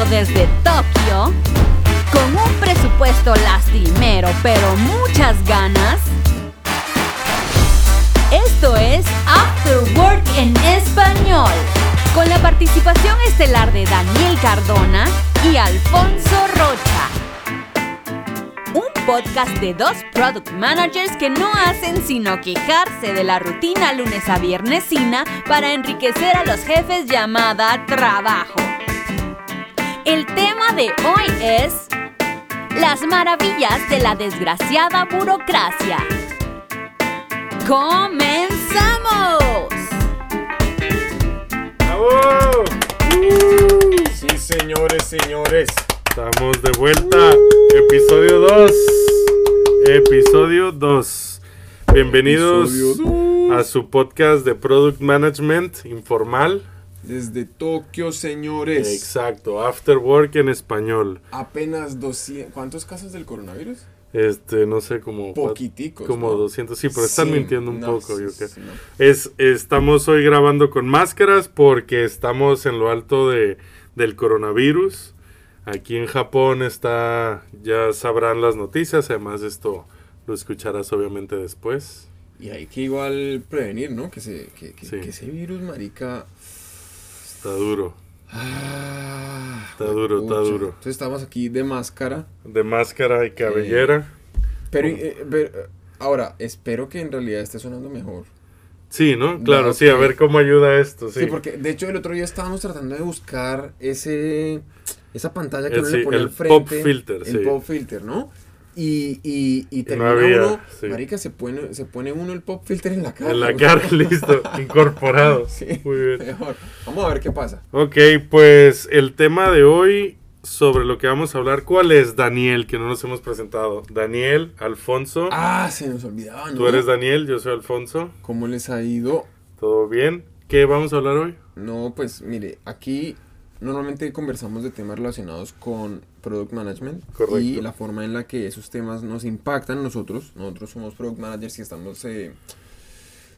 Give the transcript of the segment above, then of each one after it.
desde Tokio, con un presupuesto lastimero pero muchas ganas. Esto es After Work en español, con la participación estelar de Daniel Cardona y Alfonso Rocha. Un podcast de dos product managers que no hacen sino quejarse de la rutina lunes a viernesina para enriquecer a los jefes llamada trabajo. El tema de hoy es las maravillas de la desgraciada burocracia. ¡Comenzamos! ¡Bravo! Sí, señores, señores. Estamos de vuelta. Episodio 2. Episodio 2. Bienvenidos Episodio a su podcast de Product Management informal. Desde Tokio, señores. Exacto, After Work en español. Apenas 200. ¿Cuántos casos del coronavirus? Este, no sé, como... Poquiticos. Como ¿no? 200, sí, pero están Sí, mintiendo un no, poco, sí, yo sí, creo. sí, no. Es, estamos hoy grabando con máscaras porque estamos en lo alto de, del coronavirus. Aquí en Japón está, ya sabrán las noticias, además esto lo escucharás obviamente después. Y hay que igual prevenir, ¿no? Que, se, que, que ese virus, marica. Está duro. Ah, Está duro, está duro. Entonces estamos aquí de máscara. De máscara y cabellera. Pero, eh, pero, eh, ahora, espero que en realidad esté sonando mejor. Sí, ¿no? Claro, No, sí, a ver cómo ayuda esto, sí. Sí. porque de hecho el otro día estábamos tratando de buscar ese esa pantalla que El- uno sí, le pone el al frente. pop filter, el sí. pop filter, ¿no? Y, y, y no termina había, uno, sí. marica, se pone, se pone uno el pop filter en la cara. En la cara, listo, incorporado. Sí, Muy bien. mejor. Vamos a ver qué pasa. Ok, pues el tema de hoy sobre lo que vamos a hablar, ¿cuál es Daniel? Que no nos hemos presentado. Daniel, Alfonso. Ah, se nos olvidaba, ¿no? Tú eres Daniel, yo soy Alfonso. ¿Cómo les ha ido? ¿Todo bien? ¿Qué vamos a hablar hoy? No, pues mire, aquí normalmente conversamos de temas relacionados con product management Correcto. y la forma en la que esos temas nos impactan nosotros. Nosotros somos product managers y estamos eh,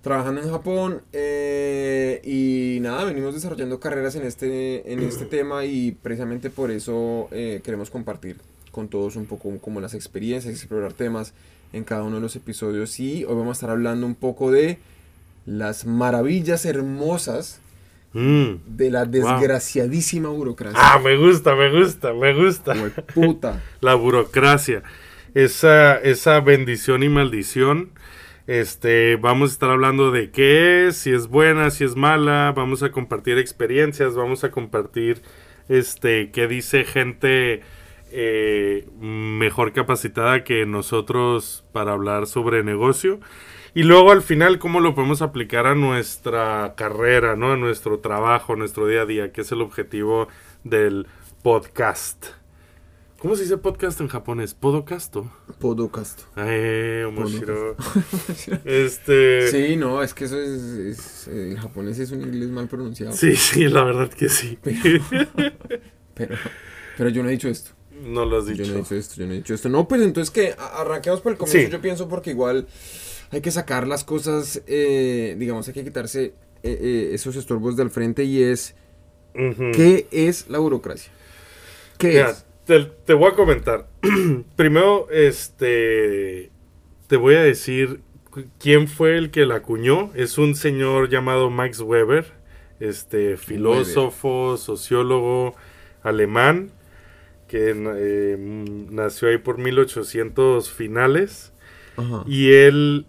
trabajando en Japón eh, y nada, venimos desarrollando carreras en este, en este tema y precisamente por eso eh, queremos compartir con todos un poco como las experiencias, explorar temas en cada uno de los episodios y hoy vamos a estar hablando un poco de las maravillas hermosas Mm. de la desgraciadísima burocracia. Ah, me gusta, me gusta, me gusta. puta. La burocracia. Esa, esa bendición y maldición. Este, vamos a estar hablando de qué es, si es buena, si es mala. Vamos a compartir experiencias, vamos a compartir este, qué dice gente eh, mejor capacitada que nosotros para hablar sobre negocio. Y luego al final, cómo lo podemos aplicar a nuestra carrera, ¿no? A nuestro trabajo, a nuestro día a día, que es el objetivo del podcast. ¿Cómo se dice podcast en japonés? ¿Podocasto? Podocasto. Eh, omoshiro. Este. Sí. Sí, no, es que eso es, es- El japonés es un inglés mal pronunciado. sí, la verdad que sí. Pero, pero yo no he dicho esto. no lo has Yo dicho. no he dicho esto, yo no he dicho esto. No, pues entonces que a- arranquemos por el comienzo. Sí. Yo pienso porque igual hay que sacar las cosas, eh, digamos, hay que quitarse eh, eh, esos estorbos del frente y es. ¿qué es la burocracia? ¿Qué Mira, es? te, te voy a comentar. Primero, este. Te voy a decir quién fue el que la acuñó. Es un señor llamado Max Weber, este filósofo, sociólogo alemán, que eh, nació ahí por 1800 finales. Ajá. Y él,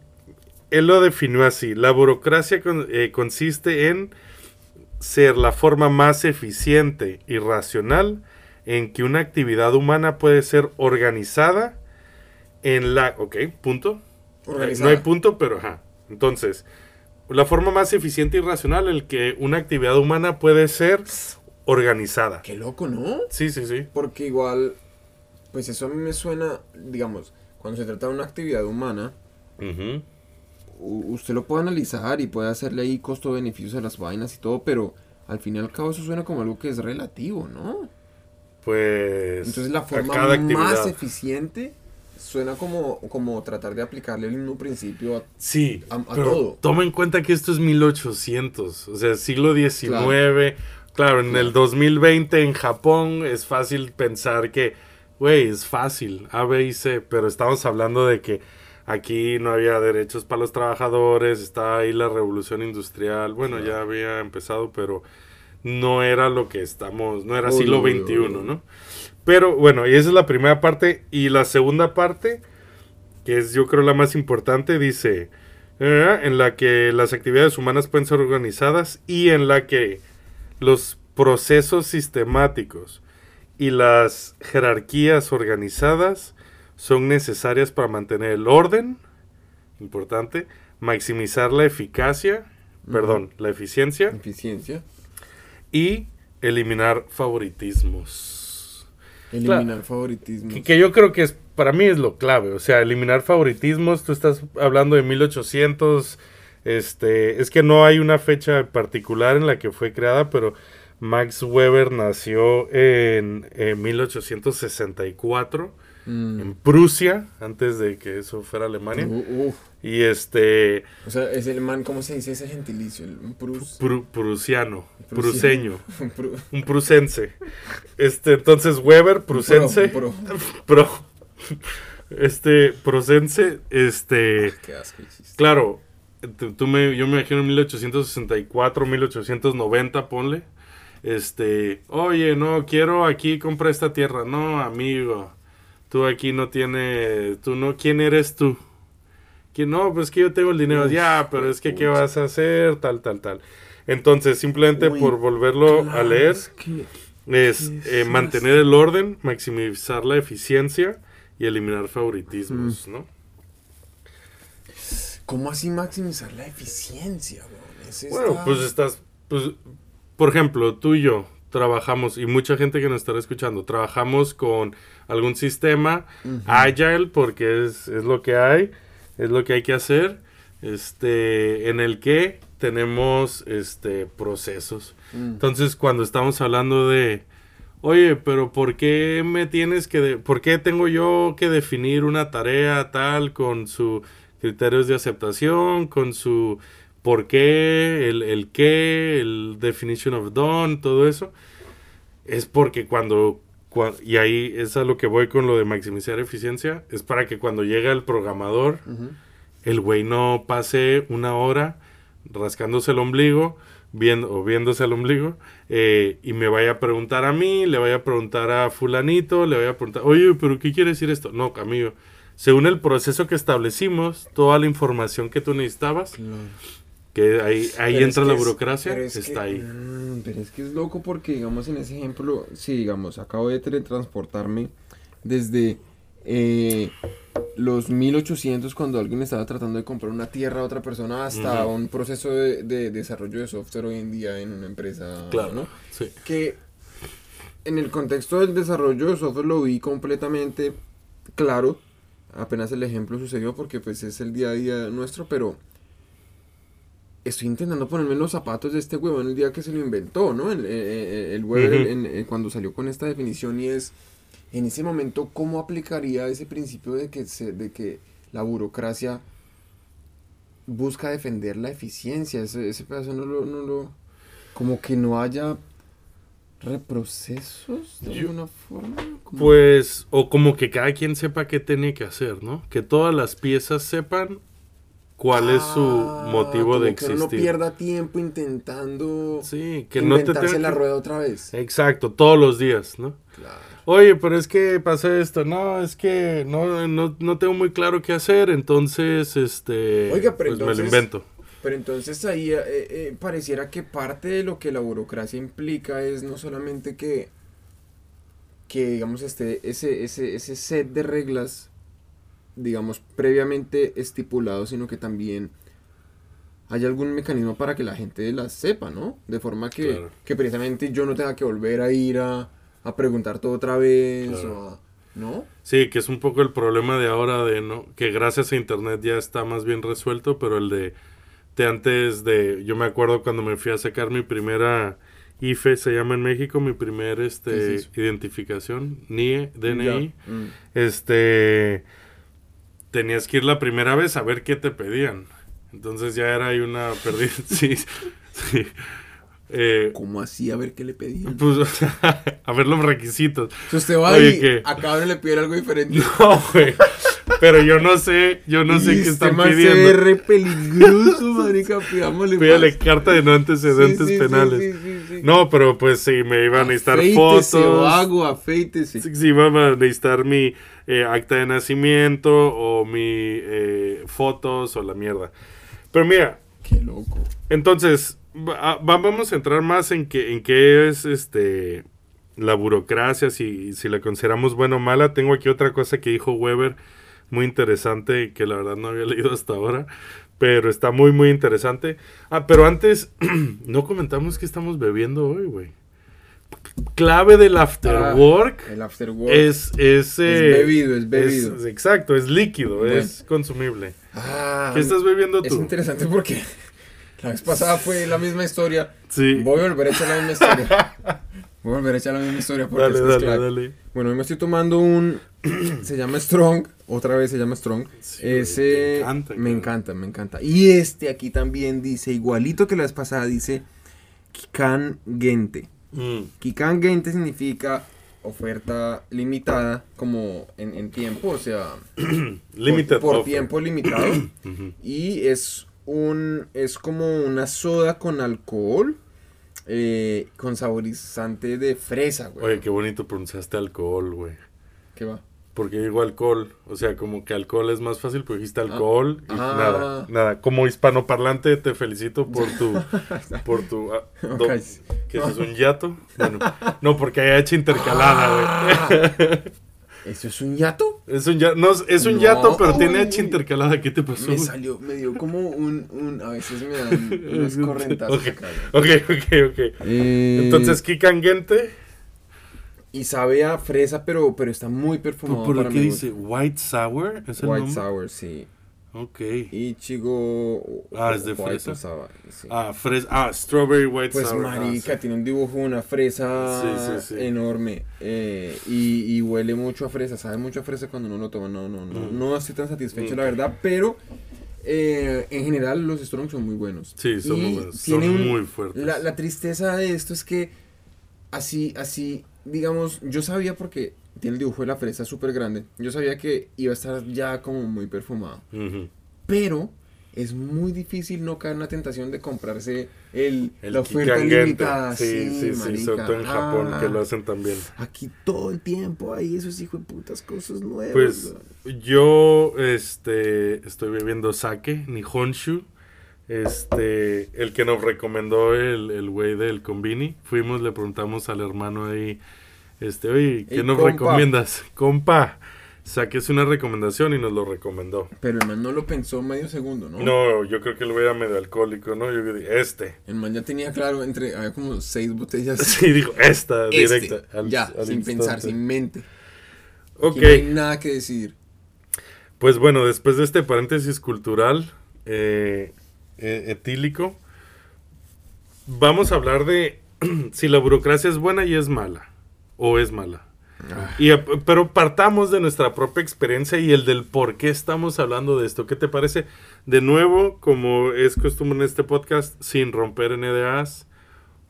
él lo definió así. La burocracia con- eh, consiste en ser la forma más eficiente y racional en que una actividad humana puede ser organizada en la... Ok, punto. Organizada. No hay punto, pero ajá. Entonces, la forma más eficiente y racional en que una actividad humana puede ser organizada. Qué loco, ¿no? Sí, sí, sí. Porque igual, pues eso a mí me suena, digamos, cuando se trata de una actividad humana, usted lo puede analizar y puede hacerle ahí costo-beneficios a las vainas y todo, pero al fin y al cabo eso suena como algo que es relativo, ¿no? Pues... Entonces la forma más actividad. eficiente suena como, como tratar de aplicarle el mismo principio a... Sí, a- a pero todo. toma en cuenta que esto es 1800, o sea, siglo XIX, Claro, en el 2020 en Japón es fácil pensar que, güey, es fácil, A, B y C, pero estamos hablando de que aquí no había derechos para los trabajadores, estaba ahí la revolución industrial, bueno, ya había empezado, pero no era lo que estamos, no era Uy, siglo uy, XXI, uy. ¿no? Pero bueno, y esa es la primera parte. Y la segunda parte, que es yo creo la más importante, dice, eh, en la que las actividades humanas pueden ser organizadas y en la que los procesos sistemáticos y las jerarquías organizadas son necesarias para mantener el orden, importante, maximizar la eficacia, perdón, la eficiencia Eficiencia. y eliminar favoritismos. Eliminar favoritismo. Que, que yo creo que es para mí es lo clave, o sea, eliminar favoritismos, tú estás hablando de 1800, este, es que no hay una fecha particular en la que fue creada, pero Max Weber nació en, en 1864 Mm. en Prusia, antes de que eso fuera Alemania. Uh, uf. Y este, O sea, es el man, ¿cómo se dice ese gentilicio? El un prus. pru- prusiano, pruseño, un pru- un prusense. Este, entonces Weber, prusense, pro, pro, este, prusense, este, Qué asco claro, tú tú me, yo me imagino en 1864, 1890, ponle. Este, oye, no, quiero aquí comprar esta tierra. No, amigo, tú aquí no tienes, tú no, ¿quién eres tú? Que no, pues que yo tengo el dinero. Uf, ya, pero es que, ¿qué vas a hacer? Tal, tal, tal. Entonces, simplemente Uy, por volverlo a leer, es que- es eh, mantener el orden, maximizar la eficiencia y eliminar Mm. favoritismos, ¿no? ¿Cómo así maximizar la eficiencia, weón? Ese Bueno, pues estás, pues, por ejemplo, tú y yo trabajamos, y mucha gente que nos estará escuchando, trabajamos con algún sistema agile, porque es, es lo que hay, es lo que hay que hacer, este, en el que tenemos este procesos. Mm. Entonces, cuando estamos hablando de, oye, pero ¿por qué me tienes que, de- por qué tengo yo que definir una tarea tal con su criterios de aceptación, con su por qué, el, el qué, el definition of done, todo eso? Es porque cuando, cua- y ahí es a lo que voy con lo de maximizar eficiencia, es para que cuando llega el programador, el güey no pase una hora rascándose el ombligo viendo, o viéndose el ombligo eh, y me vaya a preguntar a mí, le vaya a preguntar a fulanito, le vaya a preguntar, oye, pero ¿qué quiere decir esto? No, amigo, según el proceso que establecimos, toda la información que tú necesitabas, Claro. Que ahí, ahí entra la burocracia, es está que- ahí. mm, pero es que es loco porque, digamos, en ese ejemplo, sí, digamos, acabo de teletransportarme desde eh, los 1800 cuando alguien estaba tratando de comprar una tierra a otra persona hasta un proceso de, de desarrollo de software hoy en día en una empresa, Claro, ¿no? sí. que en el contexto del desarrollo de software lo vi completamente claro. Apenas el ejemplo sucedió porque pues es el día a día nuestro, pero estoy intentando ponerme en los zapatos de este huevón el día que se lo inventó, ¿no? El, eh, eh, el Weber Ujú. en- cuando salió con esta definición y es en ese momento cómo aplicaría ese principio de que se, de que la burocracia busca defender la eficiencia, ese, ese pedazo no lo, no lo como que no haya reprocesos de Yo- alguna forma. Pues, o como que cada quien sepa qué tiene que hacer, ¿no? Que todas las piezas sepan cuál es su Ah, motivo de como que no existir. pierda tiempo intentando Sí, que no te tenga la rueda otra vez. Exacto, todos los días, ¿no? Claro. Oye, pero es que pasó esto. No, es que no, no, no tengo muy claro qué hacer, entonces, este, Oiga, pero pues me lo invento. Pero entonces ahí eh, eh, pareciera que parte de lo que la burocracia implica es no solamente que, que digamos, este, ese, ese, ese set de reglas, digamos, previamente estipulado, sino que también hay algún mecanismo para que la gente las sepa, ¿no? De forma que, Claro. que precisamente yo no tenga que volver a ir a, a preguntar todo otra vez, Claro. o a- ¿no? Sí, que es un poco el problema de ahora de no, que gracias a internet ya está más bien resuelto, pero el de, de antes de, yo me acuerdo cuando me fui a sacar mi primera IFE, se llama en México, mi primer ¿Qué este es identificación, NIE, DNI. Mm. este tenías que ir la primera vez a ver qué te pedían. Entonces ya era ahí una pérdida. sí, sí. Eh, ¿Cómo así? A ver qué le pedían. pues, a ver los requisitos. Si usted va Oye, ahí, ¿qué? a cada uno le piden algo diferente. No, güey. Pero yo no sé, yo no sé Y qué este están pidiendo. re peligroso, marica. Pidámosle Pídale más. carta de no antecedentes Sí, sí, penales. sí, sí, sí. No, pero pues sí, me iban a necesitar Afeítese, fotos. vago, afeítese. Sí, sí, iban a necesitar mi eh, acta de nacimiento o mi eh, fotos o la mierda. Pero mira, Qué loco. entonces va- va- vamos a entrar más en qué en qué es este la burocracia, si, si la consideramos buena o mala. Tengo aquí otra cosa que dijo Weber, muy interesante, que la verdad no había leído hasta ahora, pero está muy, muy interesante. Ah, pero antes, no comentamos que estamos bebiendo hoy, güey. Clave del after Ah, El after work. es... Es, eh, bebido, es bebido. es- exacto, es líquido, Bueno. es consumible. Ah, ¿Qué estás bebiendo Es tú? interesante porque la vez pasada fue la misma historia. Sí. Voy a volver a echar la misma historia. Voy a volver a echar la misma historia porque Dale, es dale, dale. Bueno, hoy me estoy tomando un. se llama Strong. Otra vez se llama Strong. Sí, Ese. me encanta, me encanta, me encanta. Y este aquí también dice, igualito que la vez pasada, dice Kikan Gente. Mm, Kikan Gente significa oferta limitada, como en, en tiempo, o sea, Limited por, por tiempo limitado. Y es un es como una soda con alcohol eh, con saborizante de fresa, güey. Oye, qué bonito pronunciaste alcohol, güey. ¿Qué va? Porque digo alcohol, o sea, como que alcohol es más fácil, pero dijiste alcohol y Ah. nada, nada. Como hispanoparlante te felicito por tu, por tu, ah, do- Ok. ¿qué es eso, un yato? Bueno, no, porque hay H intercalada, güey. ¿Eso es un yato? Es un no, es un No, yato, pero tiene H intercalada, ¿qué te pasó? Me salió, me dio como un, un a veces me dan unos correntazos Ok, ok, ok, ok. Eh, Entonces, Kikangente, y sabe a fresa, pero, pero está muy perfumado ¿por para qué dice? ¿White Sour? ¿Es gusto. el White nombre? sour, sí. Ok. Ichigo Ah, ¿es de white fresa? sí. Ah, fresa, ah, Strawberry White Pues ah, marica, sí. tiene un dibujo de una fresa Sí, enorme eh, y, y huele mucho a fresa, sabe mucho a fresa cuando uno lo toma, no, no, no, Mm. no estoy tan satisfecho Mm. la verdad, pero eh, en general los Strong son muy buenos. Sí, son Y muy buenos, son muy fuertes. La, la tristeza de esto es que así, así, digamos, yo sabía porque tiene el dibujo de la fresa súper grande, yo sabía que iba a estar ya como muy perfumado, pero es muy difícil no caer en la tentación de comprarse el, El la oferta limitada. Sí, sí, sí, marica. sobre todo en Japón Ah, que lo hacen también. Aquí todo el tiempo hay esos hijos de putas cosas nuevas. Pues yo este estoy bebiendo sake, Nihonshu. Este, el que nos recomendó el el güey del Combini. Fuimos, le preguntamos al hermano ahí, este, oye, ¿qué Ey, nos compa. recomiendas? Compa, saque es una recomendación y nos lo recomendó. Pero el man no lo pensó medio segundo, ¿no? No, yo creo que güey era medio alcohólico, ¿no? Yo dije, este. El man ya tenía claro, entre, había como seis botellas. Sí, dijo, esta, Este, directa. al- ya, al sin pensar, sin mente. Ok. No hay nada que decidir. Pues bueno, después de este paréntesis cultural eh, eh, etílico, vamos a hablar de si la burocracia es buena y es mala, o es mala. Y, eh, pero partamos de nuestra propia experiencia y el del por qué estamos hablando de esto. ¿Qué te parece? De nuevo, como es costumbre en este podcast, sin romper NDAs,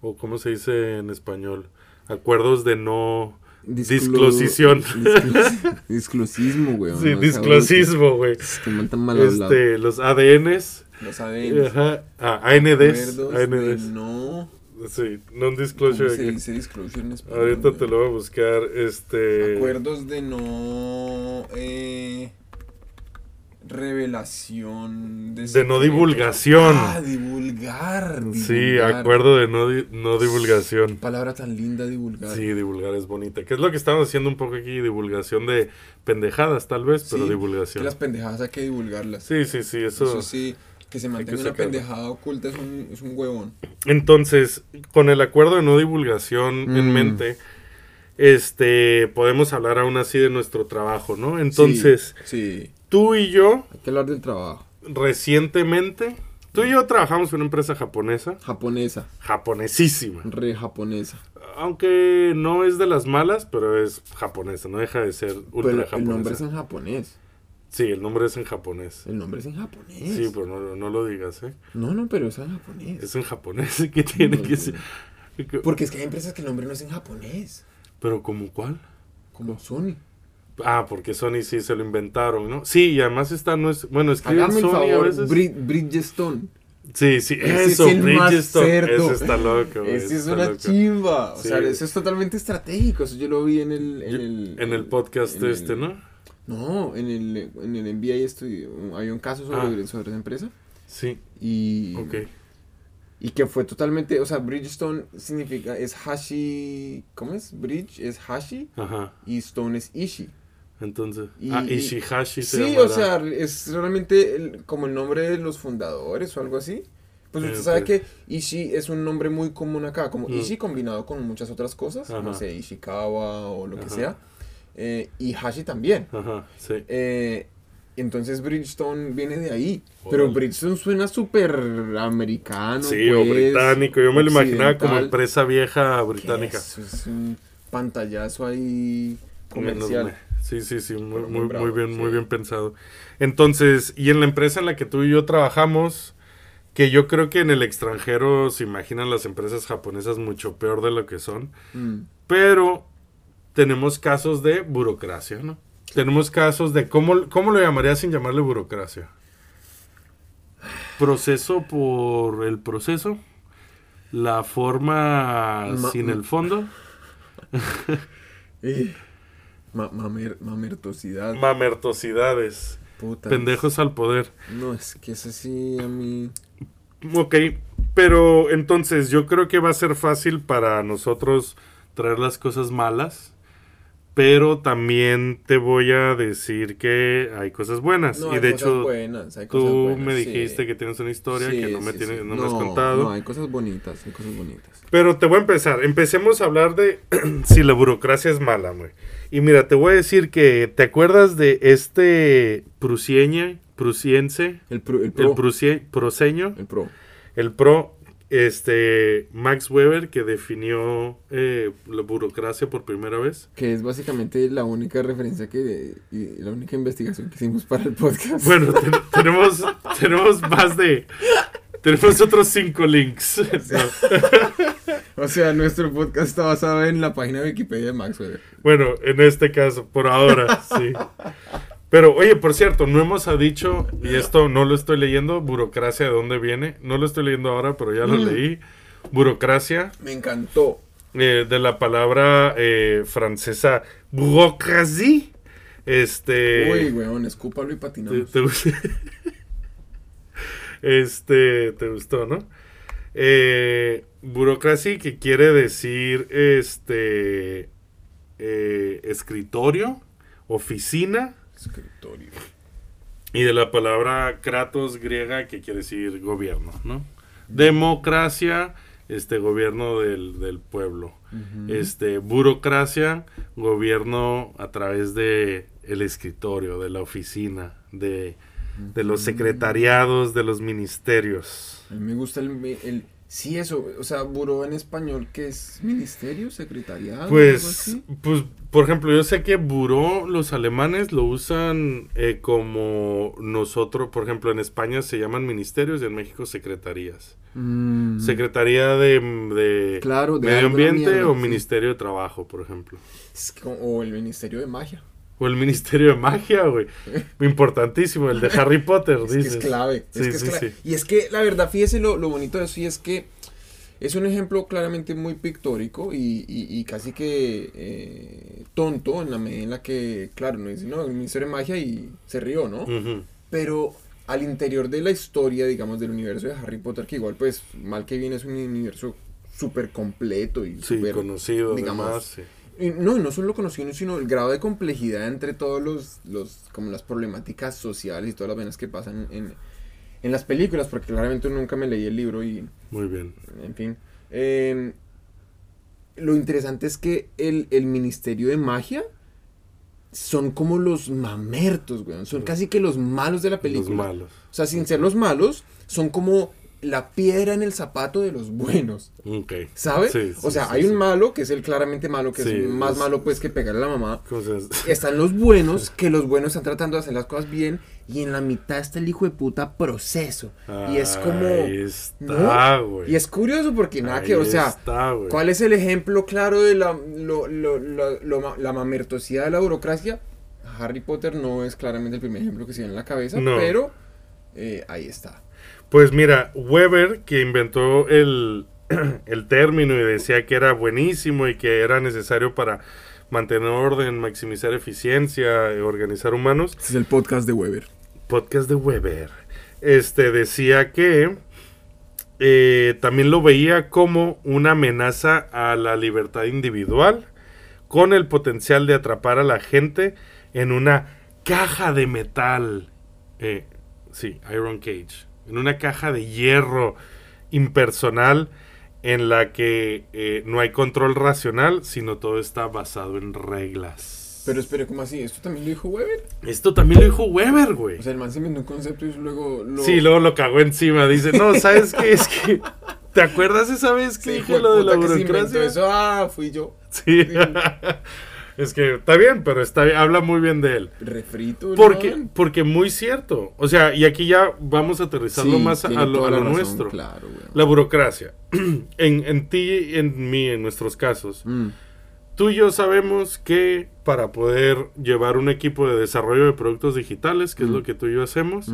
o como se dice en español, acuerdos de no Disclo- disclosión. disclos- Disclosismo, güey. Sí, disclosismo, güey. Es que. Este, los ADNs, Los ADN. ajá, ah, ANDs, Acuerdos de ANDs, no. Sí, ¿Cómo non-disclosure. se dice disclosure en español? Ahorita te lo voy a buscar, este... Acuerdos de no eh, revelación de, De no divulgación. Ah, divulgar. Sí, acuerdo de no, di- no divulgación. Palabra tan linda divulgar. Sí, divulgar es bonita. Que es lo que estamos haciendo un poco aquí, divulgación de pendejadas tal vez, pero Sí, Que divulgación. las pendejadas hay que divulgarlas. Sí, sí, sí, eso... Eso sí, que se mantenga una sacarlo. pendejada oculta es un, es un huevón. Entonces, con el acuerdo de no divulgación en Mm. mente, este, podemos hablar aún así de nuestro trabajo, ¿no? Entonces, Sí, sí, tú y yo, hay que hablar del trabajo. recientemente, tú y yo trabajamos en una empresa japonesa, Japonesa, japonesísima. re japonesa. Aunque no es de las malas, pero es japonesa, no deja de ser ultra Pero el japonesa. nombre es en japonés. Sí, el nombre es en japonés. El nombre es en japonés. Sí, pero no, no lo digas, ¿eh? No, no, pero es en japonés. Es en japonés. ¿Qué tiene No, que ser? Porque es que hay empresas que el nombre no es en japonés. ¿Pero como cuál? Como Sony. Ah, porque Sony sí se lo inventaron, ¿no? Sí, y además esta no es... Bueno, escriben Sony a favor, veces. Brid- Bridgestone. Sí, sí, Ese eso, es Bridgestone. Ese está loco, güey, Ese es está una loco. chimba. O Sí. sea, eso es totalmente estratégico. Eso yo lo vi en el. En el, en el podcast en este, el- ¿no? No, en el, en el MBA estudio, había un caso sobre, Ah. sobre esa empresa. Sí, Y, ok. y que fue totalmente. O sea, Bridgestone significa. Es Hashi. ¿Cómo es? Bridge es Hashi Ajá. y Stone es Ishi. Entonces, Y- ah, Ishihashi se Sí, llamará. o sea, es realmente el- como el nombre de los fundadores o algo así. Pues Eh, usted sabe que Ishi es un nombre muy común acá, como Mm. Ishi combinado con muchas otras cosas, no Ajá. sé, Ishikawa o lo que Ajá. sea. Eh, y Hashi también. Ajá, sí. Eh, entonces Bridgestone viene de ahí. Pero. Bridgestone suena súper americano. Sí, o pues, británico. Yo me lo imaginaba como empresa vieja ¿Qué británica. Es, es un pantallazo ahí comercial. Sí, sí, sí, muy, muy bien, muy bien pensado. Entonces, y en la empresa en la que tú y yo trabajamos, que yo creo que en el extranjero se imaginan las empresas japonesas mucho peor de lo que son, Mm. pero tenemos casos de burocracia, ¿no? Tenemos casos de, ¿cómo, cómo lo llamaría sin llamarle burocracia? Proceso por el proceso, la forma Ma- sin el fondo, Eh, ma- mamer- mamertosidad. mamertosidades, puta. pendejos al poder. No, es que es así a mí. Ok, pero entonces yo creo que va a ser fácil para nosotros traer las cosas malas, pero también te voy a decir que hay cosas buenas. No, y hay de cosas hecho, buenas, hay cosas tú buenas, me sí. dijiste que tienes una historia Sí, que no me, sí, tienes, sí. no me has contado. No, hay cosas bonitas, hay cosas bonitas. Pero te voy a empezar. Empecemos a hablar de si la burocracia es mala, güey. Y mira, te voy a decir que, ¿te acuerdas de este prusieñe, prusiense, El el pro, el prusie- proseño? el pro. el pro este Max Weber que definió eh, la burocracia por primera vez. Que es básicamente la única referencia que. y la única investigación que hicimos para el podcast. Bueno, te- tenemos tenemos más de tenemos otros cinco links. O sea, nuestro podcast está basado en la página de Wikipedia de Max Weber. Bueno, en este caso, por ahora, sí. Pero, oye, por cierto, no hemos dicho, y esto no lo estoy leyendo, burocracia, ¿de dónde viene? No lo estoy leyendo ahora, pero ya lo Mm. leí. Burocracia, Me encantó. eh, de la palabra eh, francesa bureaucratie. Este. Uy, weón, escúpalo y patinamos. te este, te gustó, ¿no? Eh, burocracia que quiere decir este eh, escritorio, oficina Escritorio. y de la palabra kratos griega que quiere decir gobierno, ¿no? Democracia, este gobierno del, del pueblo. Este burocracia, gobierno a través de el escritorio, de la oficina, de, de los secretariados, de los ministerios. A mí me gusta el, el- Sí, eso. O sea, buró en español, que es ministerio, secretariado. Pues, pues, por ejemplo, yo sé que buró, los alemanes lo usan eh, como nosotros, por ejemplo, en España se llaman ministerios y en México secretarías. Mm. Secretaría de, de Claro, de Medio Ambiente mierda, o sí. Ministerio de Trabajo, por ejemplo. Es que- o el ministerio de magia. O el Ministerio de Magia, güey. Importantísimo, el de Harry Potter, Es que dices. es clave. es Sí, que es sí, clave. sí. Y es que la verdad, fíjese lo, lo bonito de eso, y es que es un ejemplo claramente muy pictórico y, y- y casi que eh, tonto en la medida en la que, claro, no dice, no, el ministerio de magia y se rió, ¿no? Pero al interior de la historia, digamos, del universo de Harry Potter, que igual, pues, mal que bien es un universo súper completo y súper, conocido, digamos, además. No, no solo conocido, sino el grado de complejidad entre todos los, los como las problemáticas sociales y todas las venas que pasan en, en las películas, porque claramente nunca me leí el libro y, Muy bien. en fin. Eh, lo interesante es que el, el Ministerio de Magia son como los mamertos, weón. Son casi que los malos de la película. Los malos. O sea, sin ser los malos, son como la piedra en el zapato de los buenos. Ok. ¿Sabes? Sí, o sea, sí, hay un malo, que es el claramente malo, que es más malo pues que pegarle a la mamá. Cosas- Están los buenos, que los buenos están tratando de hacer las cosas bien. Y en la mitad está el hijo de puta proceso. y es como... Ahí está, ¿no? güey. Y es curioso porque nada Ahí que, o sea, está. ¿cuál es el ejemplo claro de la, lo, lo- lo- lo ma- la mamertosidad de la burocracia? Harry Potter no es claramente el primer ejemplo que se viene en la cabeza, No. pero eh, ahí está. Pues mira, Weber, que inventó el, el término y decía que era buenísimo y que era necesario para mantener orden, maximizar eficiencia, eh, organizar humanos, Este es el podcast de Weber. podcast de Weber, este decía que eh, también lo veía como una amenaza a la libertad individual, con el potencial de atrapar a la gente en una caja de metal. Eh, sí, Iron Cage. En una caja de hierro impersonal en la que eh, no hay control racional, sino todo está basado en reglas. Pero espere, ¿cómo así? ¿Esto también lo dijo Weber? Esto también lo dijo Weber, güey. O sea, el man se inventó un concepto y luego lo... Sí, luego lo cagó encima. Dice, no, ¿sabes qué? Es que... ¿Te acuerdas esa vez que Sí, dije lo de la burocracia? Eso, ah, fui yo. Sí. es que está bien, pero está bien, habla muy bien de él. Refrito. el Porque, porque muy cierto. O sea, y aquí ya vamos a aterrizarlo Sí, más a, lo, toda a la lo razón, nuestro. Claro. La burocracia. en, en ti, en mí, en nuestros casos. Mm. Tú y yo sabemos que para poder llevar un equipo de desarrollo de productos digitales, que es Mm. lo que tú y yo hacemos,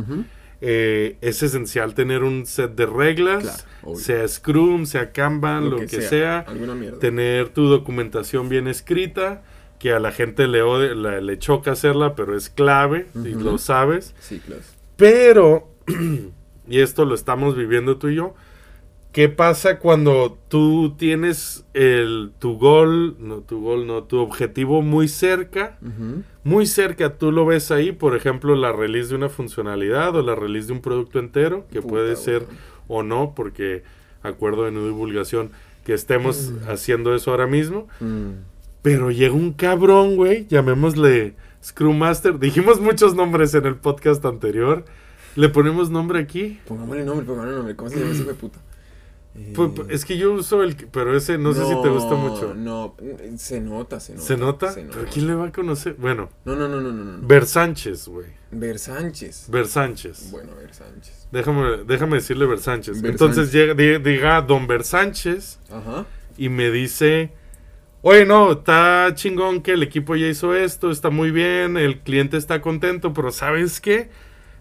eh, es esencial tener un set de reglas, Claro, sea Scrum, sea Kanban, lo, que, sea, Alguna mierda. tener tu documentación bien escrita, que a la gente le, ode- la- le choca hacerla, pero es clave, y lo sabes. Sí, claro. Pero, y esto lo estamos viviendo tú y yo, ¿qué pasa cuando tú tienes el, tu gol, no tu gol, no, tu objetivo muy cerca? Muy cerca, tú lo ves ahí, por ejemplo, la release de una funcionalidad o la release de un producto entero, que Puta, puede ser o no, porque acuerdo de no divulgación que estemos haciendo eso ahora mismo. Mm. Pero llega un cabrón, güey, llamémosle Scrum Master. Dijimos muchos nombres en el podcast anterior. ¿Le ponemos nombre aquí? Pongámosle nombre, pongámosle nombre. ¿Cómo se llama ese de puta? Pues, Eh, es que yo uso el... Pero ese no, sé si te gusta mucho. No, se nota, se nota. ¿Se nota? Se ¿Pero quién le va a conocer? Bueno, No, no, no, no, no. no. Ver Sánchez, güey. Ver Sánchez. Ver Sánchez. Bueno, Ver Sánchez. Déjame, déjame decirle Ver Sánchez. Ver Entonces llega, di- diga Don Ver Sánchez Ajá. y me dice, oye, no, está chingón que el equipo ya hizo esto, está muy bien, el cliente está contento, pero ¿sabes qué?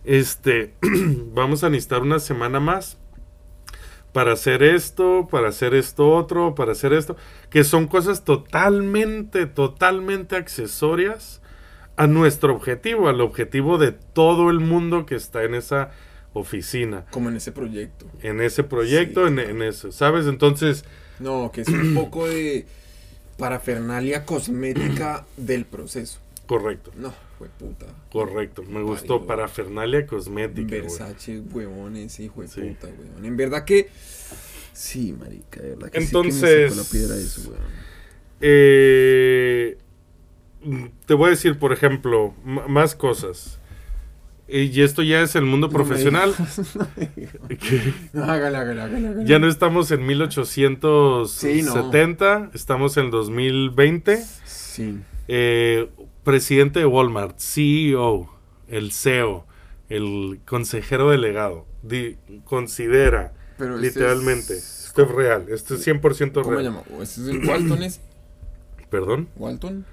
Este, vamos a necesitar una semana más para hacer esto, para hacer esto otro, para hacer esto, que son cosas totalmente, totalmente accesorias a nuestro objetivo, al objetivo de todo el mundo que está en esa oficina, Como en ese proyecto. en ese proyecto, Sí, en, en eso, ¿sabes? Entonces, No, que es un poco de parafernalia cosmética del proceso. correcto. No, fue puta. Correcto, me gustó Parido. parafernalia cosmética. güey. Versace, huevones, hijo de Sí. puta, weón. En verdad que. Sí, marica, de verdad que Entonces- sí que me sacó la piedra eso, weón. Eh, te voy a decir, por ejemplo, más cosas. Y esto ya es el mundo No profesional. que No, hágale, hágale, hágale, hágale. ya no estamos en 1870, estamos en el 2020. Sí. Eh, presidente de Walmart, CEO, el CEO, el consejero delegado, di- considera Pero este literalmente, es- esto es real, esto es 100% ¿Cómo se real. llama? ¿O ¿Este es el Walton ese? Perdón, ¿Walton?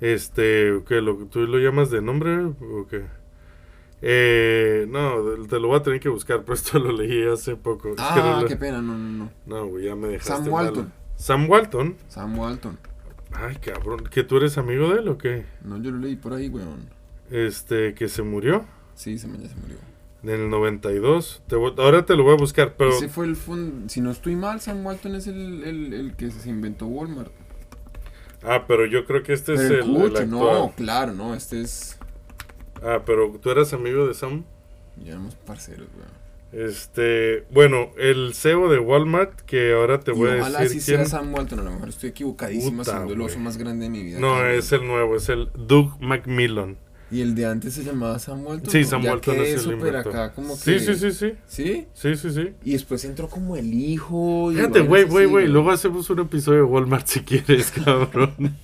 este, ¿qué, lo, ¿tú lo llamas de nombre o qué? Eh, no, te lo voy a tener que buscar, pero esto lo leí hace poco. Es que Ah, lo- qué pena, no, no, no. no, güey, ya me dejaste Sam mal. Walton. Sam Walton. Sam Walton. Ay, cabrón, ¿que tú eres amigo de él o qué? No, yo lo leí por ahí, weón. Este, que se murió Sí, se me, ya se murió. en el 92. Te voy- ahora te lo voy a buscar, pero Ese fue el fund... Si no estoy mal, Sam Walton es el, el, el que se inventó Walmart. Ah, pero yo creo que este es el, el actual. no, claro, no, este es... Ah, pero tú eras amigo de Sam. Ya éramos parceros, weón. Este, bueno, el CEO de Walmart, que ahora te Y voy a ojalá decir sí quién. sea Sam Walton, a lo mejor estoy equivocadísimo Puta, siendo el oso güey. más grande de mi vida. No, es el nuevo, es el Doug Macmillan. ¿Y el de antes se llamaba Sam Walton? Sí, Sam Ya Walton es el inventor. acá como Sí, que... sí, sí, sí. ¿Sí? Sí, sí, sí. Y después entró como el hijo. Fíjate, güey, güey, güey. Luego hacemos un episodio de Walmart si quieres, cabrón.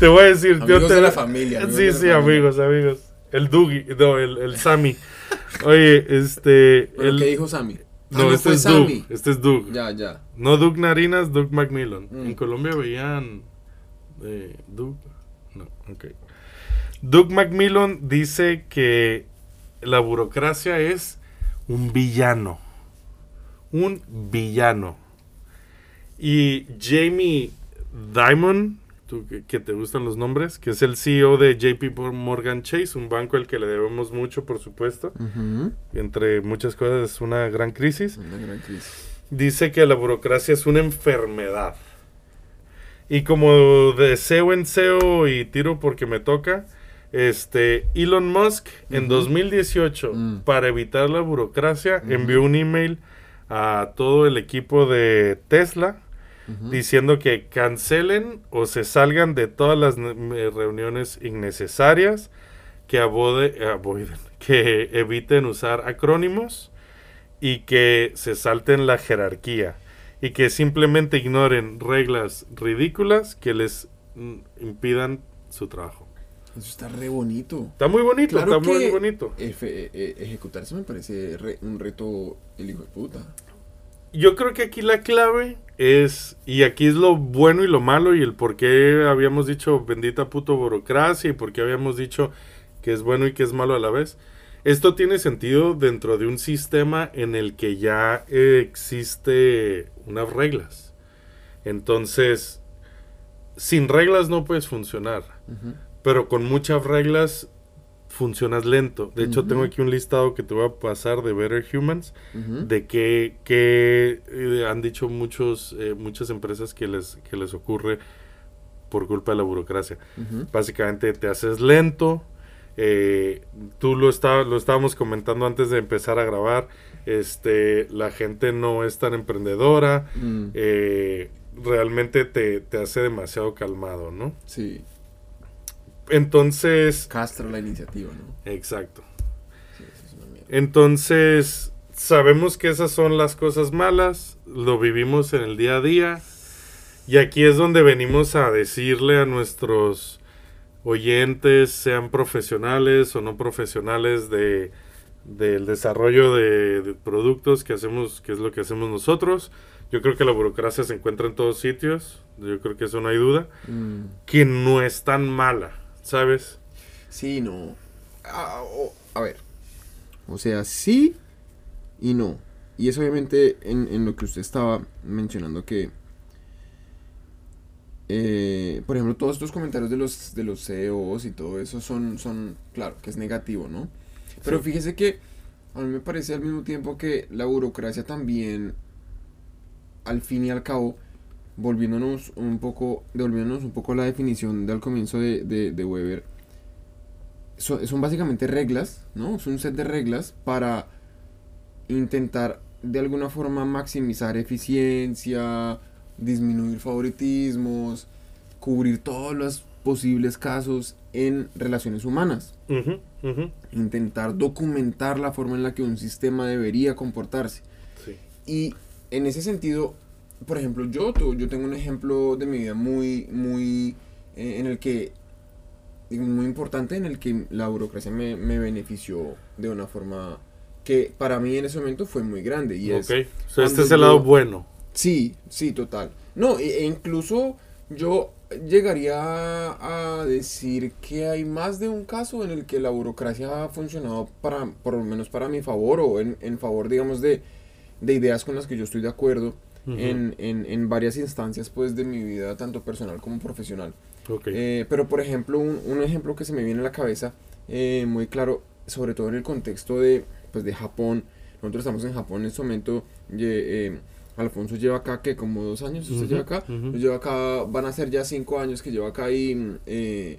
Te voy a decir, yo Amigos te de la familia, Sí, la sí, familia. amigos, amigos. El Dougie, no, el, el Sammy. Oye, este. ¿Pero el- qué dijo Sammy? Ah, No, este fue es Sammy. Doug. Este es Doug. Ya, ya. No Doug Narinas, Doug Macmillan. Mm. En Colombia veían. Eh, Doug. No, ok. Doug Macmillan dice que la burocracia es un villano. Un villano. Y Jamie Dimon, tú que, te gustan los nombres, que es el CEO de JP Morgan Chase, un banco al que le debemos mucho, por supuesto. Entre muchas cosas, es una gran crisis Una gran crisis. dice que la burocracia es una enfermedad. Y como deseo en SEO y tiro porque me toca, este Elon Musk en 2018 Mm. para evitar la burocracia envió un email a todo el equipo de Tesla Diciendo que cancelen o se salgan de todas las ne- reuniones innecesarias, que abode- avoiden- que eviten usar acrónimos y que se salten la jerarquía y que simplemente ignoren reglas ridículas que les mm, impidan su trabajo. Eso está re bonito. Está muy bonito, Claro está muy bonito. efe- eh, ejecutar eso me parece re- un reto el hijo de puta. Yo creo que aquí la clave es, y aquí es lo bueno y lo malo, y el por qué habíamos dicho bendita puto burocracia, y por qué habíamos dicho que es bueno y que es malo a la vez. Esto tiene sentido dentro de un sistema en el que ya existe unas reglas. Entonces, sin reglas no puedes funcionar, pero con muchas reglas funcionas lento. De hecho, tengo aquí un listado que te voy a pasar de Better Humans de que, que, eh, han dicho muchos eh, muchas empresas que les que les ocurre por culpa de la burocracia. Básicamente te haces lento. eh, tú lo está, lo estábamos comentando antes de empezar a grabar. Este, la gente no es tan emprendedora. Mm, eh, realmente te, te hace demasiado calmado, ¿no? sí, Entonces, castra la iniciativa, ¿no? exacto. Sí, eso es una mierda. Entonces, sabemos que esas son las cosas malas, lo vivimos en el día a día, y aquí es donde venimos a decirle a nuestros oyentes, sean profesionales o no profesionales de del desarrollo de, de productos que hacemos, que es lo que hacemos nosotros. Yo creo que la burocracia se encuentra en todos sitios, yo creo que eso no hay duda, Mm, que no es tan mala, ¿sabes? sí, no. Ah, a ver. O sea, sí y no. Y es obviamente en, en lo que usted estaba mencionando que... eh, por ejemplo, todos estos comentarios de los, de los CEOs y todo eso son, son, claro, que es negativo, ¿no? Pero Sí. fíjese que a mí me parece al mismo tiempo que la burocracia también, al fin y al cabo, volviéndonos un poco, devolviéndonos un poco a la definición del comienzo de, de, de Weber, son, son básicamente reglas, ¿no? Es un set de reglas para intentar de alguna forma maximizar eficiencia, disminuir favoritismos, cubrir todos los posibles casos en relaciones humanas intentar documentar la forma en la que un sistema debería comportarse. sí. Y en ese sentido, por ejemplo, yo, tu- yo tengo un ejemplo de mi vida muy, muy, eh, en el que, muy importante, en el que la burocracia me, me benefició de una forma que para mí en ese momento fue muy grande. Y es, Ok, o sea, este es el lado bueno. Sí, sí, total. No, e, e incluso yo llegaría a decir que hay más de un caso en el que la burocracia ha funcionado para, por lo menos para mi favor o en, en favor, digamos, de, de ideas con las que yo estoy de acuerdo En, en, en varias instancias, pues, de mi vida, tanto personal como profesional. Eh, pero, por ejemplo, un, un ejemplo que se me viene a la cabeza eh, muy claro, sobre todo en el contexto de, pues, de Japón. Nosotros estamos en Japón en este momento. eh, Alfonso lleva acá, que como dos años usted lleva acá. Yo llevo acá, van a ser ya cinco años que llevo acá y, mm, eh,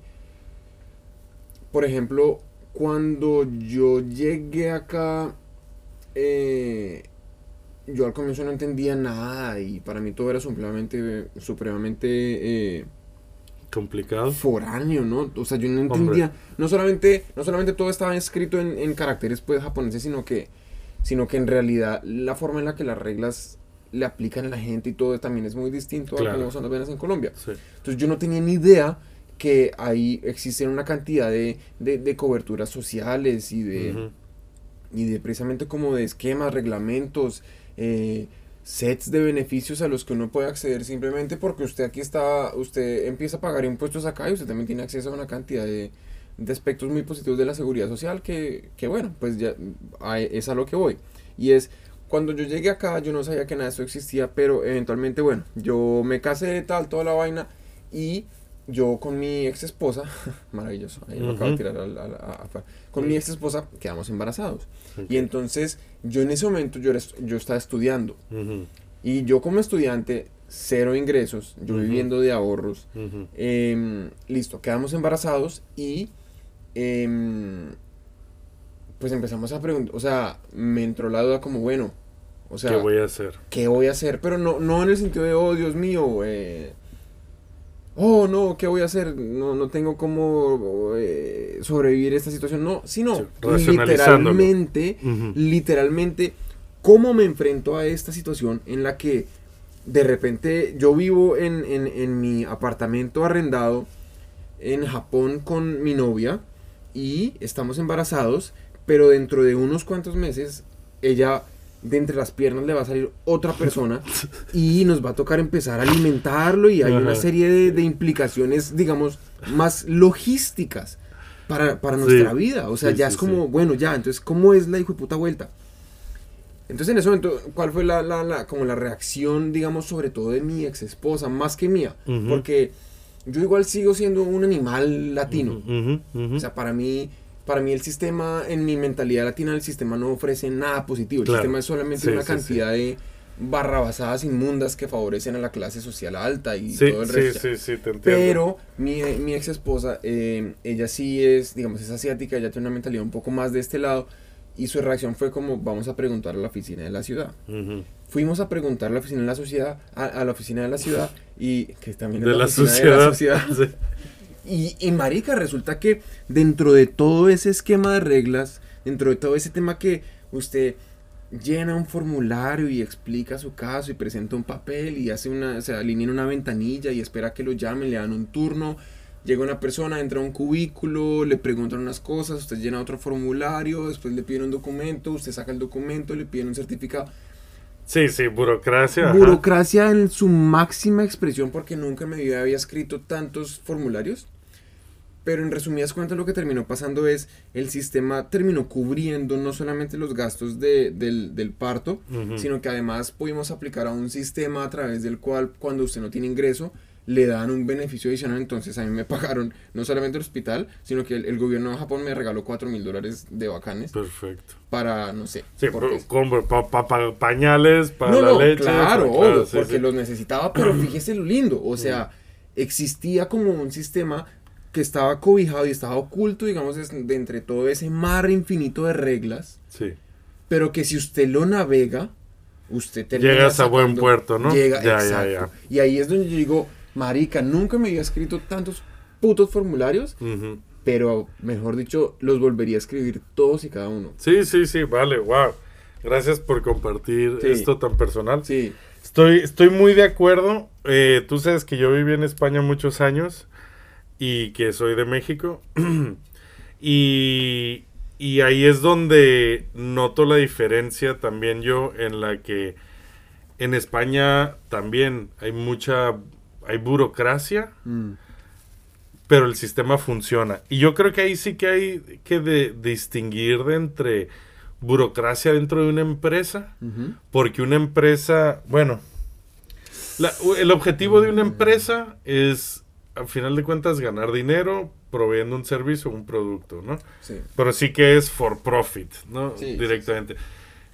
por ejemplo, cuando yo llegué acá, eh, yo al comienzo no entendía nada y para mí todo era supremamente, supremamente eh, Complicado. foráneo, ¿no? O sea, yo no entendía, no solamente, no solamente todo estaba escrito en, en caracteres pues japoneses, sino que, sino que en realidad la forma en la que las reglas le aplican a la gente y todo también es muy distinto a Claro. cómo son las venas en Colombia. Sí. Entonces yo no tenía ni idea que ahí existen una cantidad de, de, de coberturas sociales y de, y de precisamente como de esquemas, reglamentos, eh, sets de beneficios a los que uno puede acceder simplemente porque usted aquí está, usted empieza a pagar impuestos acá y usted también tiene acceso a una cantidad de, de aspectos muy positivos de la seguridad social que, que bueno, pues ya a- es a lo que voy. Y es, cuando yo llegué acá yo no sabía que nada de esto existía, pero eventualmente, bueno, yo me casé, tal, toda la vaina y yo con mi ex esposa, maravilloso, ahí acabo de tirar a- con mi ex esposa quedamos embarazados. Y entonces yo en ese momento yo, era yo estaba estudiando. Y yo como estudiante, cero ingresos, yo viviendo de ahorros, em, listo, quedamos embarazados y em, pues empezamos a preguntar, o sea, me entró la duda como, bueno, o sea, ¿Qué voy a hacer? ¿qué voy a hacer? Pero no, no en el sentido de, oh, Dios mío, eh, oh, no, ¿qué voy a hacer? No, no tengo cómo eh, sobrevivir a esta situación, no, sino Sí, literalmente, literalmente, ¿cómo me enfrento a esta situación en la que de repente yo vivo en, en, en mi apartamento arrendado en Japón con mi novia y estamos embarazados, pero dentro de unos cuantos meses ella de entre las piernas le va a salir otra persona y nos va a tocar empezar a alimentarlo y hay una serie de, de implicaciones, digamos, más logísticas para, para nuestra Sí. vida. O sea, Sí, ya sí, es como, bueno, ya, entonces, ¿cómo es la hijo de puta vuelta? Entonces en ese momento, ¿cuál fue la, la, la- como la reacción, digamos, sobre todo de mi ex esposa, más que mía? Porque yo igual sigo siendo un animal latino. O sea, para mí, para mí el sistema, en mi mentalidad latina, el sistema no ofrece nada positivo. El Claro. sistema es solamente Sí, una sí, cantidad de barrabasadas inmundas que favorecen a la clase social alta y sí, todo el sí, resto. sí, sí, te entiendo. Pero mi, mi ex esposa, eh, ella sí es, digamos, es asiática, ella tiene una mentalidad un poco más de este lado. Y su reacción fue como, vamos a preguntar a la oficina de la ciudad. Ujú. Fuimos a preguntar a la oficina de la sociedad, a, a la oficina de la ciudad, y que también es De la oficina sociedad. de la sociedad. Y, y marica, resulta que dentro de todo ese esquema de reglas, dentro de todo ese tema que usted llena un formulario y explica su caso y presenta un papel y hace una, se alinea en una ventanilla y espera que lo llamen, le dan un turno, llega una persona, entra a un cubículo, le preguntan unas cosas, usted llena otro formulario, después le piden un documento, usted saca el documento, le piden un certificado. Sí, sí, burocracia. ajá. Burocracia en su máxima expresión porque nunca en mi vida había escrito tantos formularios. Pero en resumidas cuentas lo que terminó pasando es el sistema terminó cubriendo no solamente los gastos de- del, del parto, sino que además pudimos aplicar a un sistema a través del cual cuando usted no tiene ingreso le dan un beneficio adicional. Entonces a mí me pagaron no solamente el hospital, sino que el, el gobierno de Japón me regaló 4 mil dólares de bacanes Perfecto. para, no sé. Sí, compro pa- pa- pa- pañales para no, la no, leche. claro, para- claro, obvio, sí, porque sí. los necesitaba, pero fíjese lo lindo, o sea, existía como un sistema que estaba cobijado y estaba oculto, digamos, de entre todo ese mar infinito de reglas, Sí. pero que si usted lo navega, usted termina Llegas a buen sacando- puerto, ¿no? Llega, Ya, ya, exacto. Y ahí es donde yo digo, marica, nunca me había escrito tantos putos formularios, Ujú. pero mejor dicho, los volvería a escribir todos y cada uno. Sí, sí, sí, vale, wow. Gracias por compartir Sí. esto tan personal. Sí, Estoy, estoy muy de acuerdo. Eh, tú sabes que yo viví en España muchos años y que soy de México. y, y ahí es donde noto la diferencia también yo en la que en España también hay mucha, hay burocracia, Mm. pero el sistema funciona. Y yo creo que ahí sí que hay que de- distinguir de entre burocracia dentro de una empresa porque una empresa, bueno, la- el objetivo de una empresa es, al final de cuentas, ganar dinero proveyendo un servicio o un producto, ¿no? sí. Pero sí que es for profit, ¿no? Sí, sí, Directamente.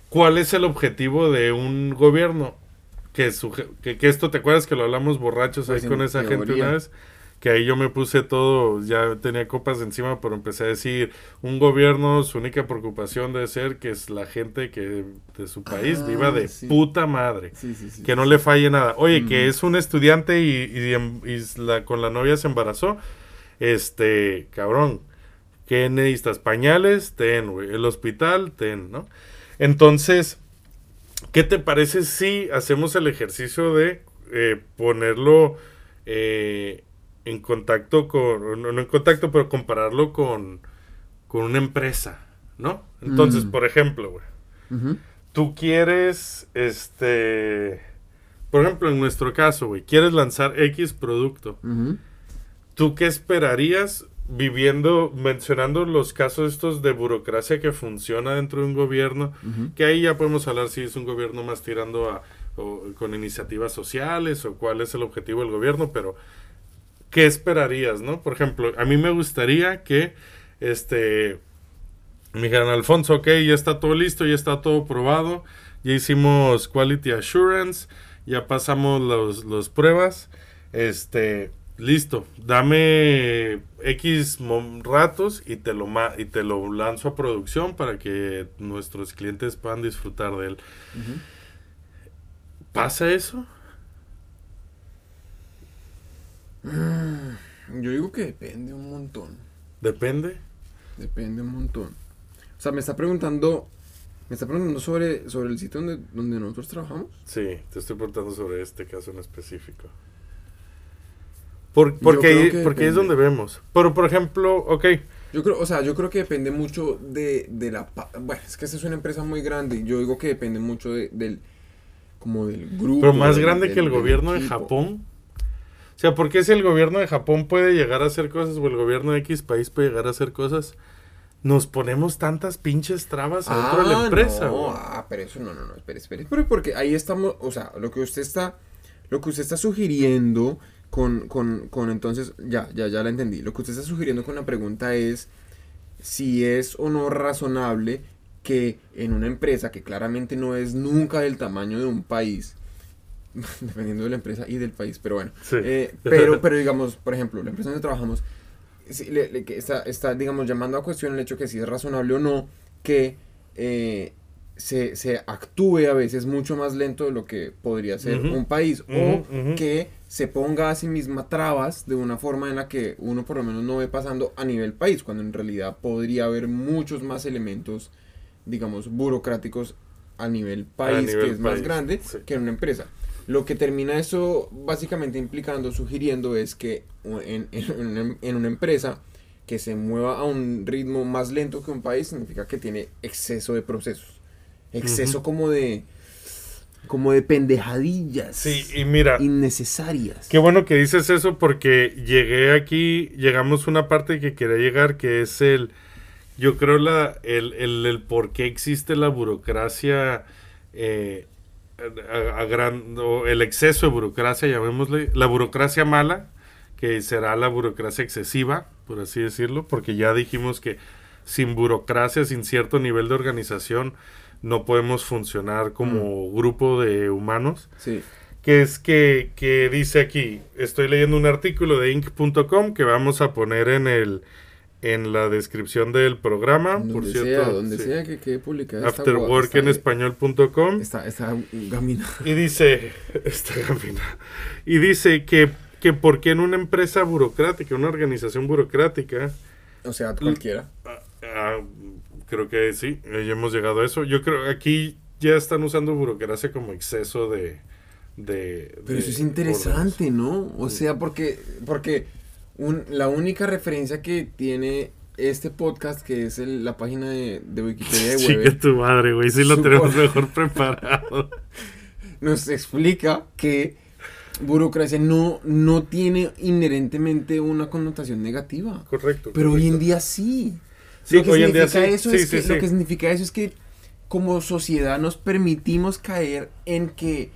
¿Cuál es el objetivo de un gobierno? Que, que, que esto, ¿te acuerdas que lo hablamos borrachos Pues ahí en con esa gente una vez? Que ahí yo me puse todo, ya tenía copas encima, pero empecé a decir, un gobierno, su única preocupación debe ser que es la gente que de su país Ah, viva de sí. puta madre, Sí, sí, sí. que no le falle nada. Oye, que es un estudiante y, y y la, con la novia se embarazó, este, cabrón, ¿qué necesitas? Pañales, ten, güey, el hospital, ten, ¿no? Entonces, ¿qué te parece si hacemos el ejercicio de eh, ponerlo eh, en contacto con, no, en contacto, pero compararlo con, con una empresa, ¿no? Entonces, Mm. por ejemplo, güey, tú quieres, este, por ejemplo, en nuestro caso, güey, quieres lanzar X producto. ¿Tú qué esperarías viviendo, mencionando los casos estos de burocracia que funciona dentro de un gobierno? Que ahí ya podemos hablar si es un gobierno más tirando a, o con iniciativas sociales o cuál es el objetivo del gobierno, pero ¿qué esperarías, no? Por ejemplo, a mí me gustaría que, este, me dijeran, Alfonso, ok, ya está todo listo, ya está todo probado, ya hicimos Quality Assurance, ya pasamos los pruebas, este, listo, dame X ratos y te, lo ma- y te lo lanzo a producción para que nuestros clientes puedan disfrutar de él. ¿Pasa eso? Yo digo que depende un montón. Depende. Depende un montón. O sea, me está preguntando. Me está preguntando sobre, sobre el sitio donde, donde nosotros trabajamos. Sí, te estoy preguntando sobre este caso en específico. Por- porque porque es donde vemos. Pero, por ejemplo, ok, Yo creo, o sea, yo creo que depende mucho de, de la... Bueno, es que esta es una empresa muy grande. Yo digo que depende mucho de- del... Como del grupo. pero más grande del- que el gobierno de. Japón. O sea, ¿por qué si el gobierno de Japón puede llegar a hacer cosas o el gobierno de X país puede llegar a hacer cosas? Nos ponemos tantas pinches trabas adentro de la empresa. No, ah, pero eso no, no, no, espere, espere. Pero porque ahí estamos, o sea, lo que usted está, lo que usted está sugiriendo con, con, con entonces, ya, ya, ya la entendí. Lo que usted está sugiriendo con la pregunta es si es o no razonable que en una empresa que claramente no es nunca del tamaño de un país, dependiendo de la empresa y del país, pero bueno, Sí. eh, pero, pero digamos, por ejemplo, la empresa donde trabajamos sí, le- le- que está, está, digamos, llamando a cuestión el hecho que si es razonable o no que eh, se, se actúe a veces mucho más lento de lo que podría ser un país o que se ponga a sí misma trabas de una forma en la que uno por lo menos no ve pasando a nivel país, cuando en realidad podría haber muchos más elementos, digamos, burocráticos a nivel país, nivel que es más grande sí. que en una empresa. Lo que termina eso básicamente implicando, sugiriendo, es que en, en una- en una empresa que se mueva a un ritmo más lento que un país significa que tiene exceso de procesos. Exceso como de como de pendejadillas Sí, y mira, innecesarias. Qué bueno que dices eso porque llegué aquí, llegamos a una parte que quería llegar que es el, yo creo la, el, el, el por qué existe la burocracia, eh, a- a gran- o el exceso de burocracia, llamémosle, la burocracia mala, que será la burocracia excesiva, por así decirlo, porque ya dijimos que sin burocracia, sin cierto nivel de organización, no podemos funcionar como grupo de humanos Sí. que es que, que dice aquí, estoy leyendo un artículo de inc.com que vamos a poner en el en la descripción del programa, Donde por sea, cierto, donde sí. sea que quede publicada afterworkenespañol.com Está, está gamina. y dice, esta gambina, y dice que, que porque en una empresa burocrática, una organización burocrática, O sea, cualquiera. ah, ah, creo que sí, ya hemos llegado a eso, yo creo que aquí ya están usando burocracia como exceso de... de Pero de eso es interesante, órdenes. ¿no? O sea, porque, porque un- la única referencia que tiene este podcast, que es el- la página de, de Wikipedia de Chica Weber, tu madre, güey. Sí lo tenemos mejor preparado. nos explica que burocracia no, no tiene inherentemente una connotación negativa. Correcto. Pero hoy en día sí. Sí, lo que hoy en día significa sí. eso Sí, es sí, que, sí. lo que significa eso es que como sociedad nos permitimos caer en que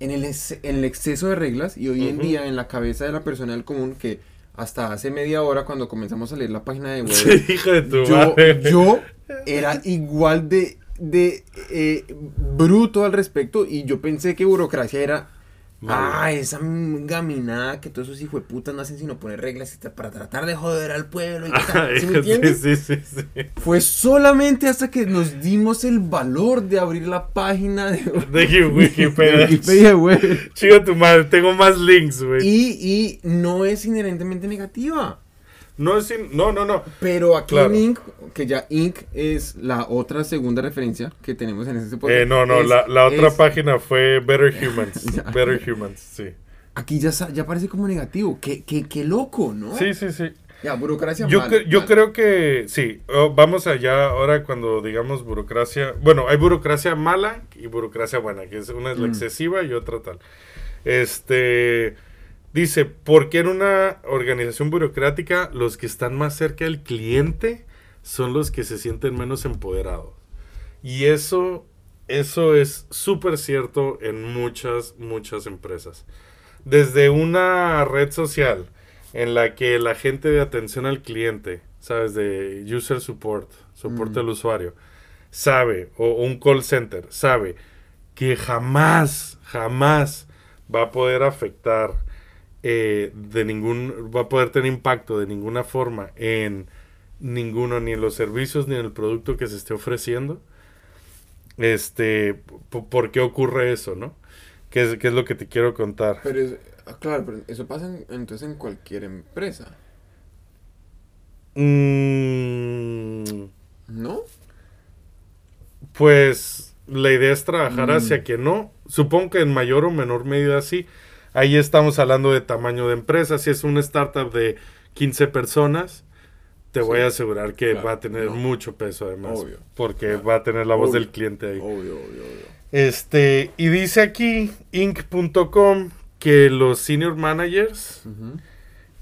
en el, ex- en el exceso de reglas y hoy en día en la cabeza de la persona del común que hasta hace media hora cuando comenzamos a leer la página de web Sí, hija de tu yo, madre. yo era igual de, de eh, bruto al respecto y yo pensé que burocracia era. Ah, esa gaminada que todos esos hijos de putas no hacen sino poner reglas para tratar de joder al pueblo. Y ¿Sí me entiendes? sí, sí, sí, Fue solamente hasta que nos dimos el valor de abrir la página de, de Wikipedia. de Wikipedia, güey. Chica tu madre, tengo más links, güey. Y, y no es inherentemente negativa. No, es in- no, no, no. Pero aquí Claro. en Inc., que ya Inc. es la otra segunda referencia que tenemos en este podcast. Eh, no, no, es- la, la otra es- página fue Better Humans. Better Humans, sí. Aquí ya, ya parece como negativo. Qué, qué, qué loco, ¿no? Sí, sí, sí. Ya, burocracia Yo, mal, cre- yo mal. creo que sí. Oh, vamos allá ahora cuando digamos burocracia. Bueno, hay burocracia mala y burocracia buena, que es una es la Mm. excesiva y otra tal. Este dice, ¿por qué en una organización burocrática los que están más cerca del cliente son los que se sienten menos empoderados? Y eso, eso es súper cierto en muchas, muchas empresas. Desde una red social en la que la gente de atención al cliente, ¿sabes? De user support, soporte Mm. al usuario, sabe, o un call center, sabe que jamás, jamás va a poder afectar eh, de ningún, va a poder tener impacto de ninguna forma en ninguno, ni en los servicios, ni en el producto que se esté ofreciendo. Este, ¿por qué ocurre eso, no? ¿Qué es, qué es lo que te quiero contar? Pero es- ah, claro, pero eso pasa en- entonces en cualquier empresa, Mm, ¿no? Pues la idea es trabajar Mm. hacia que no. Supongo que en mayor o menor medida sí. Ahí estamos hablando de tamaño de empresa. Si es una startup de 15 personas, te voy a asegurar que Claro, va a tener no. mucho peso además. Obvio. Porque Claro. va a tener la voz Obvio. del cliente ahí. Obvio, obvio, obvio. Este, y dice aquí, inc.com, que los senior managers,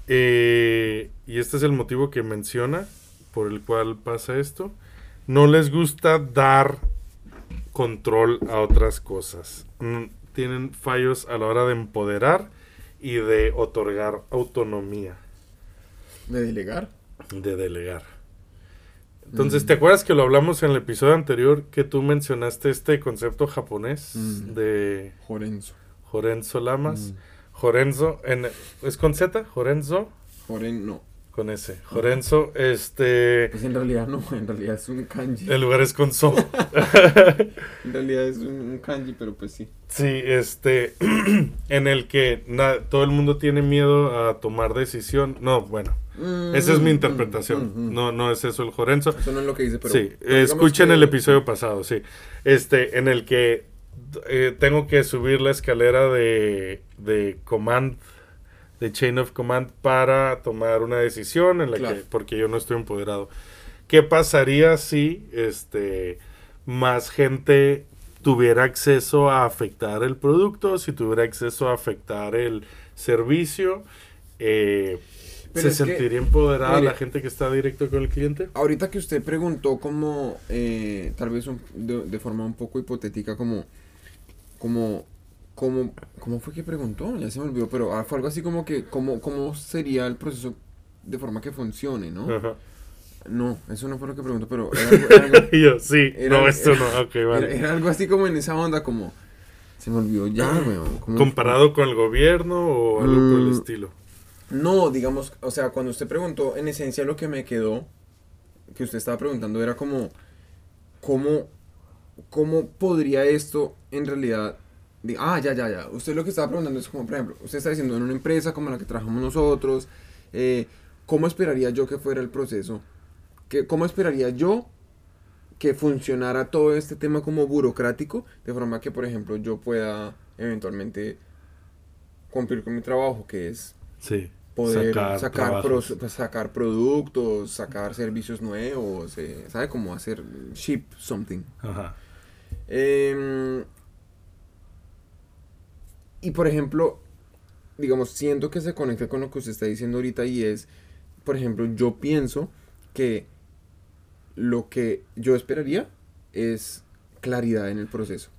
eh, y este es el motivo que menciona por el cual pasa esto, no les gusta dar control a otras cosas. Mm, Tienen fallos a la hora de empoderar y de otorgar autonomía, ¿De delegar? de delegar. Entonces, ¿te acuerdas que lo hablamos en el episodio anterior que tú mencionaste este concepto japonés Mm. de Jorenzo. Jorenzo Lamas? Mm. Jorenzo, en, ¿es con Z? Jorenzo, Joren, no. Con S. Jorenzo, este, Pues en realidad no, en realidad es un kanji. el lugar es con So. En realidad es un, kanji, pero pues sí. Sí, este, en el que todo el mundo tiene miedo a tomar decisión. No, bueno, esa es mi Mm, interpretación. mm, mm. No, no es eso el Jorenzo. Eso no es lo que dice, pero. sí, escuchen que- el episodio pasado, sí. Este, en el que eh, tengo que subir la escalera de, de command, de chain of command para tomar una decisión en la Claro. que, porque yo no estoy empoderado. ¿Qué pasaría si, este, más gente tuviera acceso a afectar el producto, si tuviera acceso a afectar el servicio? Eh, ¿Se es que, sentiría empoderada mire, la gente que está directo con el cliente? Ahorita que usted preguntó como, eh, tal vez un- de, de forma un poco hipotética, como, como, como, ¿cómo fue que preguntó? Ya se me olvidó, pero ah, fue algo así como que, ¿cómo, cómo sería el proceso de forma que funcione, no? Ajá. No, eso no fue lo que preguntó, pero era algo, era algo- Y yo, sí, Era- no, esto no, ok, era- vale. era algo así como en esa onda, como, se me olvidó ya, weón. ¿cómo ¿Comparado con el gobierno o algo por el Mm. estilo? No, digamos, o sea, cuando usted preguntó, en esencia lo que me quedó, que usted estaba preguntando era como, ¿cómo, cómo podría esto en realidad... di- ah, ya, ya, ya. Usted lo que estaba preguntando es como, por ejemplo, usted está diciendo en una empresa como la que trabajamos nosotros, eh, ¿cómo esperaría yo que fuera el proceso? ¿Qué, ¿Cómo esperaría yo que funcionara todo este tema como burocrático? De forma que, por ejemplo, yo pueda eventualmente cumplir con mi trabajo, que es Sí. poder sacar, pro- pues, sacar productos, sacar servicios nuevos, eh, ¿sabe? Como hacer ship something. Ajá. Em, y por ejemplo, digamos, siento que se conecta con lo que usted está diciendo ahorita y es, por ejemplo, yo pienso que lo que yo esperaría es claridad en el proceso.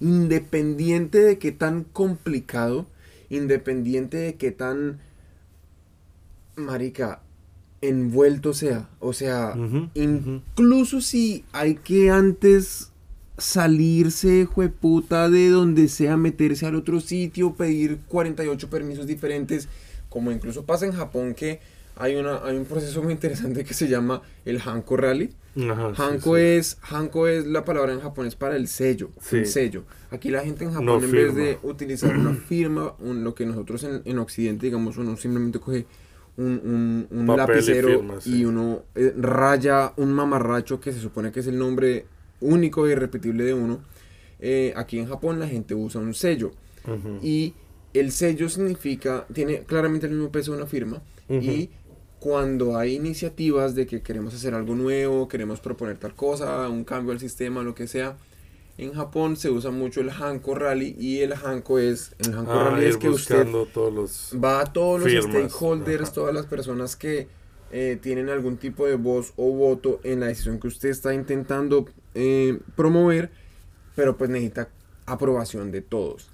Independiente de qué tan complicado, independiente de qué tan, marica, envuelto sea. O sea, incluso si hay que antes salirse, jueputa, de donde sea, meterse al otro sitio, pedir 48 permisos diferentes, como incluso pasa en Japón que hay, una, hay un proceso muy interesante que se llama el Hanko Rally. Ajá, sí, Hanko, sí. Es, Hanko es la palabra en japonés para el sello, Sí. el sello. Aquí la gente en Japón, No en vez de utilizar una firma, un- lo que nosotros en, en Occidente, digamos, uno simplemente coge un, un- un Papel y lapicero firma, y, sí. uno eh, raya un mamarracho que se supone que es el nombre único e irrepetible de uno. Eh, aquí en Japón la gente usa un sello. Ujú. Y el sello significa, tiene claramente el mismo peso de una firma. Ujú. Y cuando hay iniciativas de que queremos hacer algo nuevo, queremos proponer tal cosa, un cambio al sistema, lo que sea, en Japón se usa mucho el Hanko Rally y el Hanko es, el Hanko Ah, Rally es que usted buscando todos los... va a todos los firmas, stakeholders, ajá. todas las personas que eh, tienen algún tipo de voz o voto en la decisión que usted está intentando eh, promover, pero pues necesita aprobación de todos.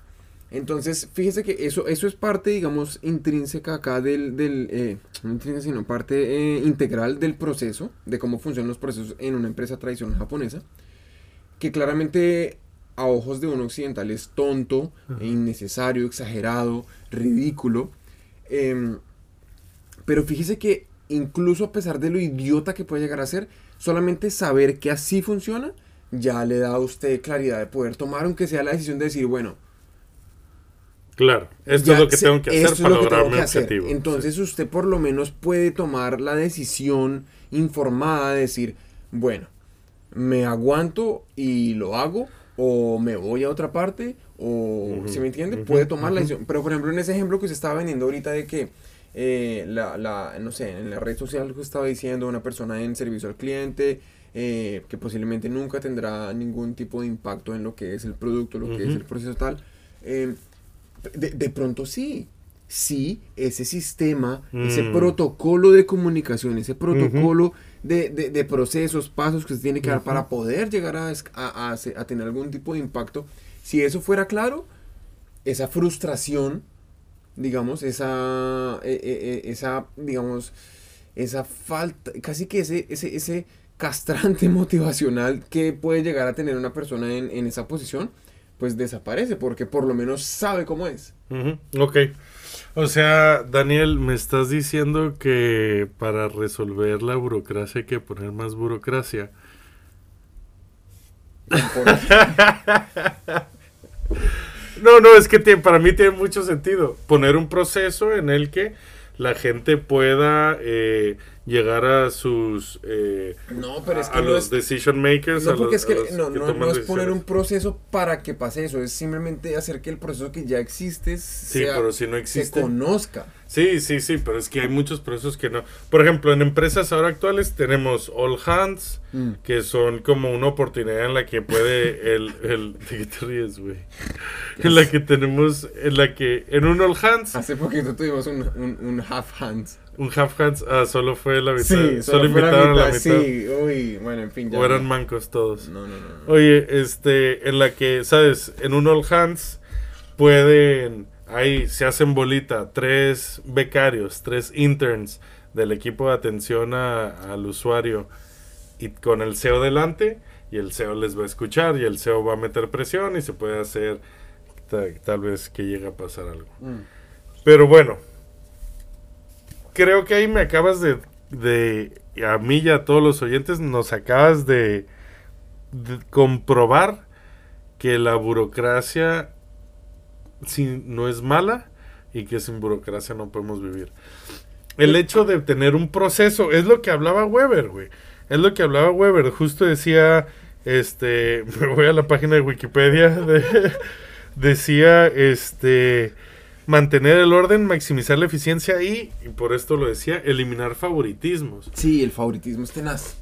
Entonces, fíjese que eso, eso es parte, digamos, intrínseca acá del, del eh, no intrínseca, sino parte eh, integral del proceso, de cómo funcionan los procesos en una empresa tradicional japonesa, que claramente a ojos de un occidental es tonto, e innecesario, exagerado, ridículo. Em, pero fíjese que incluso a pesar de lo idiota que puede llegar a ser, solamente saber que así funciona, ya le da a usted claridad de poder tomar, aunque sea la decisión de decir, bueno, Claro, esto ya es lo que tengo que hacer para lo lograr mi hacer. objetivo. Entonces usted por lo menos puede tomar la decisión informada de decir, bueno, me aguanto y lo hago, o me voy a otra parte, o, Ujú, si me entiende? Puede tomar la decisión. Pero por ejemplo, en ese ejemplo que usted estaba vendiendo ahorita de que, eh, la, la, no sé, en la red social que estaba diciendo una persona en servicio al cliente, eh, que posiblemente nunca tendrá ningún tipo de impacto en lo que es el producto, lo que es el proceso tal. eh, de, de pronto sí. Sí, ese sistema, ese Mm. protocolo de comunicación, ese protocolo de, de- de procesos, pasos que se tiene que dar para poder llegar a, a- a a tener algún tipo de impacto, si eso fuera claro, esa frustración, digamos, esa, eh, eh, eh, esa, digamos, esa falta, casi que ese, ese, ese castrante motivacional que puede llegar a tener una persona en, en esa posición, pues desaparece, porque por lo menos sabe cómo es. Ujú, Ok. O sea, Daniel, me estás diciendo que para resolver la burocracia hay que poner más burocracia. No, no, es que tiene- para mí tiene mucho sentido poner un proceso en el que la gente pueda eh, llegar a sus eh, No, pero es a, que a no los es, decision makers. no a porque los- es que a no, que no, no es poner un proceso para que pase eso, es simplemente hacer que el proceso que ya existe Sí, sea- pero si no se existe. conozca. Sí, sí, sí, pero es que hay muchos procesos que no. Por ejemplo, en empresas ahora actuales tenemos All Hands, Mm. que son como una oportunidad en la que puede el... el ¿De qué te ríes, güey? En la que tenemos, en la que en un All Hands, Hace poquito tuvimos un, un, un half hands. un Half Hands, ah, solo fue la mitad. Sí, solo, la invitaron a la mitad, mitad. Sí, uy, bueno, en fin, ya. O eran no. mancos todos. No, no, no. no. Oye, este, en la que, ¿sabes? En un All Hands pueden, ahí se hacen bolita, tres becarios, tres interns del equipo de atención a- al usuario y con el CEO delante y el CEO les va a escuchar y el CEO va a meter presión y se puede hacer ta- tal vez que llegue a pasar algo. Mm. Pero bueno, creo que ahí me acabas de, de, a mí y a todos los oyentes, nos acabas de, de comprobar que la burocracia sin- no es mala y que sin burocracia no podemos vivir. El hecho de tener un proceso, es lo que hablaba Weber, güey. Es lo que hablaba Weber. Justo decía, este, me voy a la página de Wikipedia, de- decía, este, mantener el orden, maximizar la eficiencia y, y por esto lo decía, eliminar favoritismos. Sí, el favoritismo es tenaz.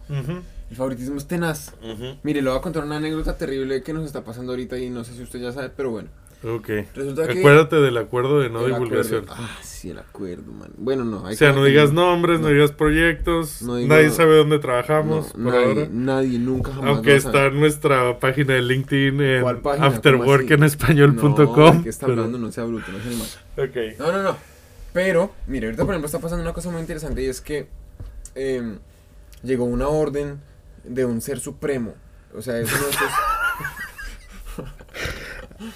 El favoritismo es tenaz. Mire, le voy a contar una anécdota terrible que nos está pasando ahorita y no sé si usted ya sabe, pero bueno. Ok. Resulta que- Acuérdate del acuerdo de no El divulgación. acuerdo- Ah, sí, el acuerdo, man. Bueno, no. hay O sea, no que digas nombres, no, digas proyectos, No digo- nadie sabe dónde trabajamos No, por nadie, ahora. nadie, nunca jamás. Aunque está en nuestra página de LinkedIn en afterworkenespañol.com. No, ¿qué está pero- hablando? No sea bruto, no sea animal. Ok. No, no, no. Pero, mire, ahorita por ejemplo está pasando una cosa muy interesante y es que em, llegó una orden de un ser supremo. O sea, es uno de esos,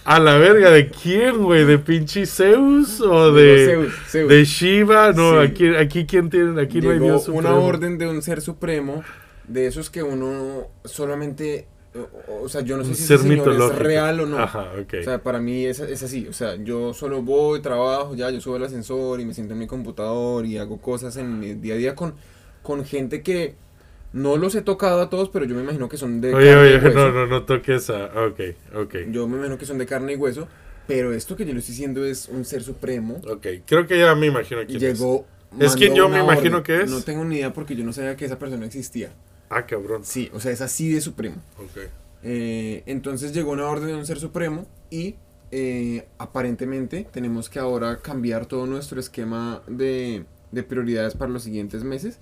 A la verga, ¿de quién, güey? ¿De pinche Zeus o De de, Zeus, Zeus. de Shiva? No, Sí. aquí, aquí quién tiene, aquí no hay Llegó Dios una orden de un ser supremo, de esos que uno solamente, o, o sea, yo no sé Un si ser ese señor es real o no. Ajá, ok. O sea, para mí es, es así, o sea, yo solo voy, trabajo, ya, yo subo al ascensor y me siento en mi computador y hago cosas en mi día a día con, con gente que no los he tocado a todos, pero yo me imagino que son de oye, carne oye, y hueso. no, no, no toques a... Ok, ok. Yo me imagino que son de carne y hueso, pero esto que yo le estoy diciendo es un ser supremo. Ok, creo que ya me imagino quién es. Llegó. ¿Es quien mandó yo me imagino orden. que es? No tengo ni idea porque yo no sabía que esa persona existía. Ah, cabrón. Sí, o sea, es así de supremo. Ok. Eh, entonces llegó una orden de un ser supremo y eh, aparentemente tenemos que ahora cambiar todo nuestro esquema de, de prioridades para los siguientes meses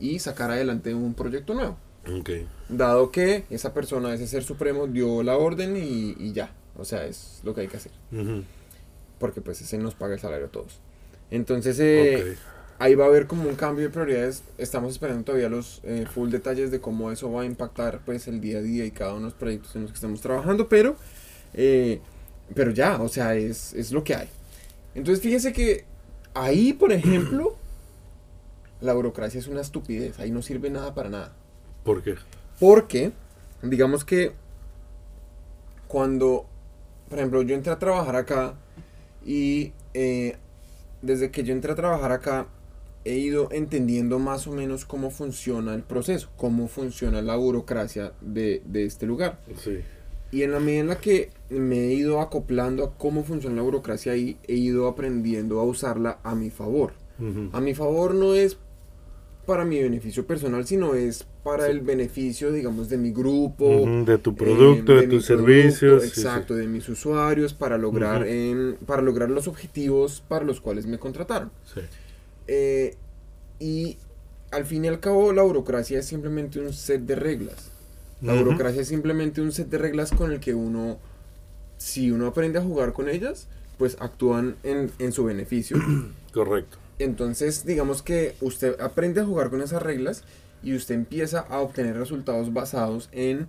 y sacar adelante un proyecto nuevo. Ok. Dado que esa persona, ese ser supremo, dio la orden y, y ya. O sea, es lo que hay que hacer. Ujú. Porque pues ese nos paga el salario a todos. Entonces, eh, Ok. ahí va a haber como un cambio de prioridades. Estamos esperando todavía los eh, full detalles de cómo eso va a impactar pues el día a día y cada uno de los proyectos en los que estamos trabajando, pero, eh, pero ya, o sea, es, es lo que hay. Entonces fíjese que ahí, por ejemplo, la burocracia es una estupidez, ahí no sirve nada para nada. ¿Por qué? Porque, digamos que cuando, por ejemplo, yo entré a trabajar acá y eh, desde que yo entré a trabajar acá he ido entendiendo más o menos cómo funciona el proceso, cómo funciona la burocracia de, de este lugar. Sí. Y en la medida en la que me he ido acoplando a cómo funciona la burocracia ahí, he ido aprendiendo a usarla a mi favor. A mi favor no es para mi beneficio personal, sino es para el beneficio, digamos, de mi grupo. De tu producto, de tus servicios, sí, Exacto, de mis usuarios, para lograr, em, para lograr los objetivos para los cuales me contrataron. Eh, y al fin y al cabo, la burocracia es simplemente un set de reglas. La burocracia es simplemente un set de reglas con el que uno, si uno aprende a jugar con ellas, pues actúan en, en su beneficio. Correcto. Entonces, digamos que usted aprende a jugar con esas reglas y usted empieza a obtener resultados basados en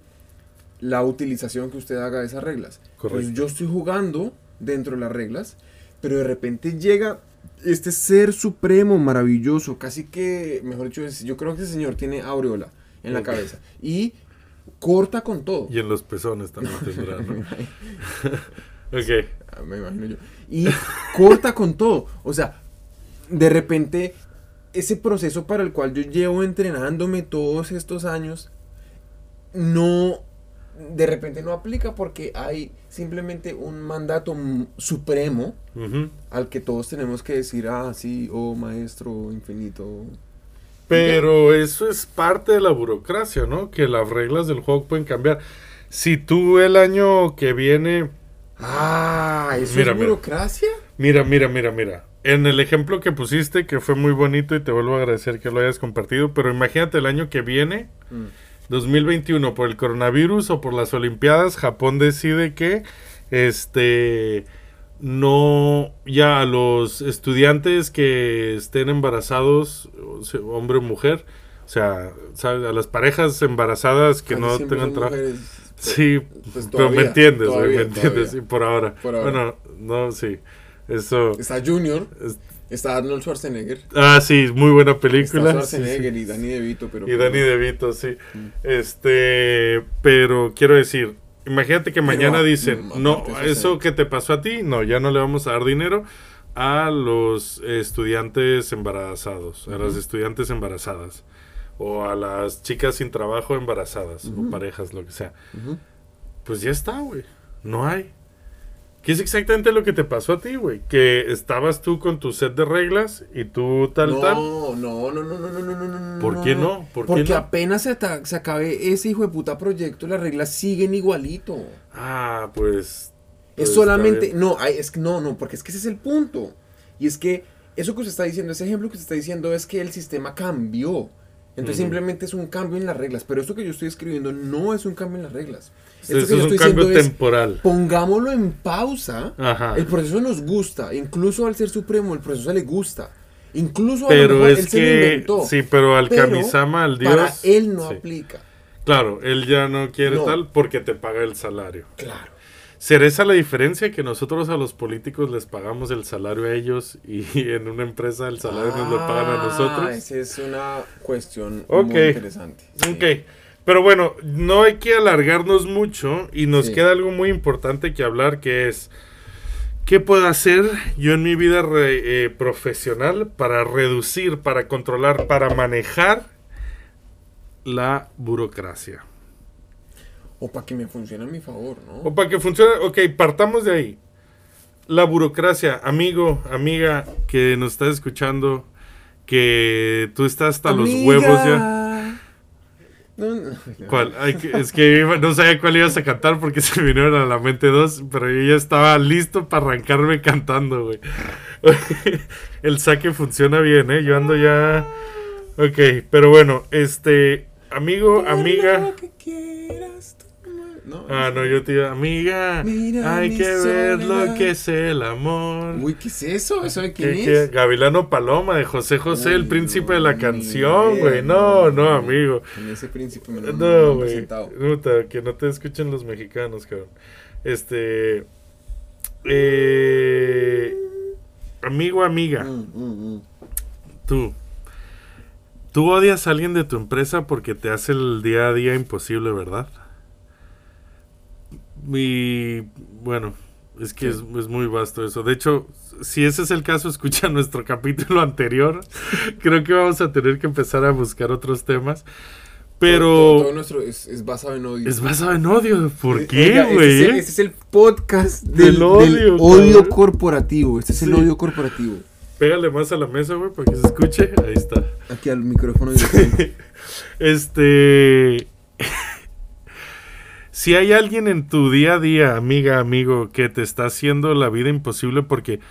la utilización que usted haga de esas reglas. Correcto. Pues yo estoy jugando dentro de las reglas, pero de repente llega este ser supremo, maravilloso, casi que, mejor dicho, yo creo que ese señor tiene aureola en la cabeza y corta con todo. Y en los pezones también tendrá, ¿no? ok. Ah, me imagino yo. Y corta con todo. O sea, de repente, ese proceso para el cual yo llevo entrenándome todos estos años, no, de repente no aplica porque hay simplemente un mandato supremo al que todos tenemos que decir, ah, sí, oh maestro infinito. Pero eso es parte de la burocracia, ¿no? Que las reglas del juego pueden cambiar. Si tú el año que viene... Ah, ¿eso Mira, es burocracia? Mira, mira, mira, mira. En el ejemplo que pusiste, que fue muy bonito y te vuelvo a agradecer que lo hayas compartido, pero imagínate el año que viene, Mm. 2021, por el coronavirus o por las Olimpiadas, Japón decide que este no ya a los estudiantes que estén embarazados, hombre o mujer, o sea, ¿sabes? a las parejas embarazadas que Casi no tengan trabajo. Sí, Pues pero me todavía, entiendes, todavía, me entiendes, todavía. sí, por ahora. Por ahora. Bueno, no, sí. Eso. Está Junior, es- está Arnold Schwarzenegger. ah, sí, muy buena Está película. Schwarzenegger sí, y Danny DeVito, pero... Y Danny DeVito, sí. Este, pero quiero decir, imagínate que mañana dicen, mm, no, eso que te pasó a ti, no, ya no le vamos a dar dinero a los estudiantes embarazados, a las estudiantes embarazadas, o a las chicas sin trabajo embarazadas, o parejas, lo que sea. Pues ya está, güey. No hay. Que es exactamente lo que te pasó a ti, güey. Que estabas tú con tu set de reglas y tú tal, no, tal. No, no, no, no, no, no, no, no. ¿Por qué no? Porque apenas se, acabe ese hijo de puta proyecto, las reglas siguen igualito. Ah, pues. es pues, solamente. No, es que no, no, porque es que ese es el punto. Y es que eso que usted está diciendo, ese ejemplo que usted está diciendo es que el sistema cambió. Entonces simplemente es un cambio en las reglas. Pero esto que yo estoy escribiendo no es un cambio en las reglas. Esto que es un cambio diciendo es, temporal. pongámoslo en pausa. Ajá. El proceso nos gusta. Incluso al ser supremo, el proceso le gusta. Incluso a lo Pero mejor es él se lo que. inventó. Sí, pero al Pero Kamisama, al dios. Para él no sí. aplica. Claro, él ya no quiere No. tal porque te paga el salario. Claro. ¿Será esa la diferencia que nosotros a los políticos les pagamos el salario a ellos y en una empresa el salario nos lo pagan a Ah, nosotros? Esa es una cuestión Ok. muy interesante. sí. Pero bueno, no hay que alargarnos mucho y nos Sí. queda algo muy importante que hablar que es ¿qué puedo hacer yo en mi vida re- eh, profesional para reducir, para controlar, para manejar la burocracia? O para que me funcione a mi favor, ¿no? O para que funcione, ok, partamos de ahí. La burocracia, amigo, amiga que nos estás escuchando, que tú estás hasta los huevos ya. No, no, no. ¿Cuál? Ay, es que no sabía cuál ibas a cantar porque se me vinieron a la mente dos, pero yo ya estaba listo para arrancarme cantando, güey. El saque funciona bien, ¿eh? Yo ando ya... Ok, pero bueno, este... Amigo, amiga... No, Ah, no, yo te digo, amiga, Mira hay que ver lo que es el amor. Uy, ¿qué es eso? ¿Eso de quién ¿Qué- es? qué? Gavilano Paloma de José José, el príncipe no, de la canción, güey. No, no, amigo. En ese príncipe me lo, No, güey. que no te escuchen los mexicanos, cabrón. Este. Eh, amigo, amiga, Mm, mm, mm. tú. Tú odias a alguien de tu empresa porque te hace el día a día imposible, ¿verdad? Y bueno, es que Sí. es, es muy vasto eso. De hecho, si ese es el caso, escucha nuestro capítulo anterior. Creo que vamos a tener que empezar a buscar otros temas. Pero Todo, todo nuestro es, es basado en odio. es basado en odio. ¿por Eh, qué, este güey? es el- Este es el podcast Del del, del odio, corporativo. Este es el odio corporativo. Pégale más a la mesa, güey, para que se escuche. Ahí está. Aquí al micrófono. Este. Si hay alguien en tu día a día, amiga, amigo, que te está haciendo la vida imposible porque.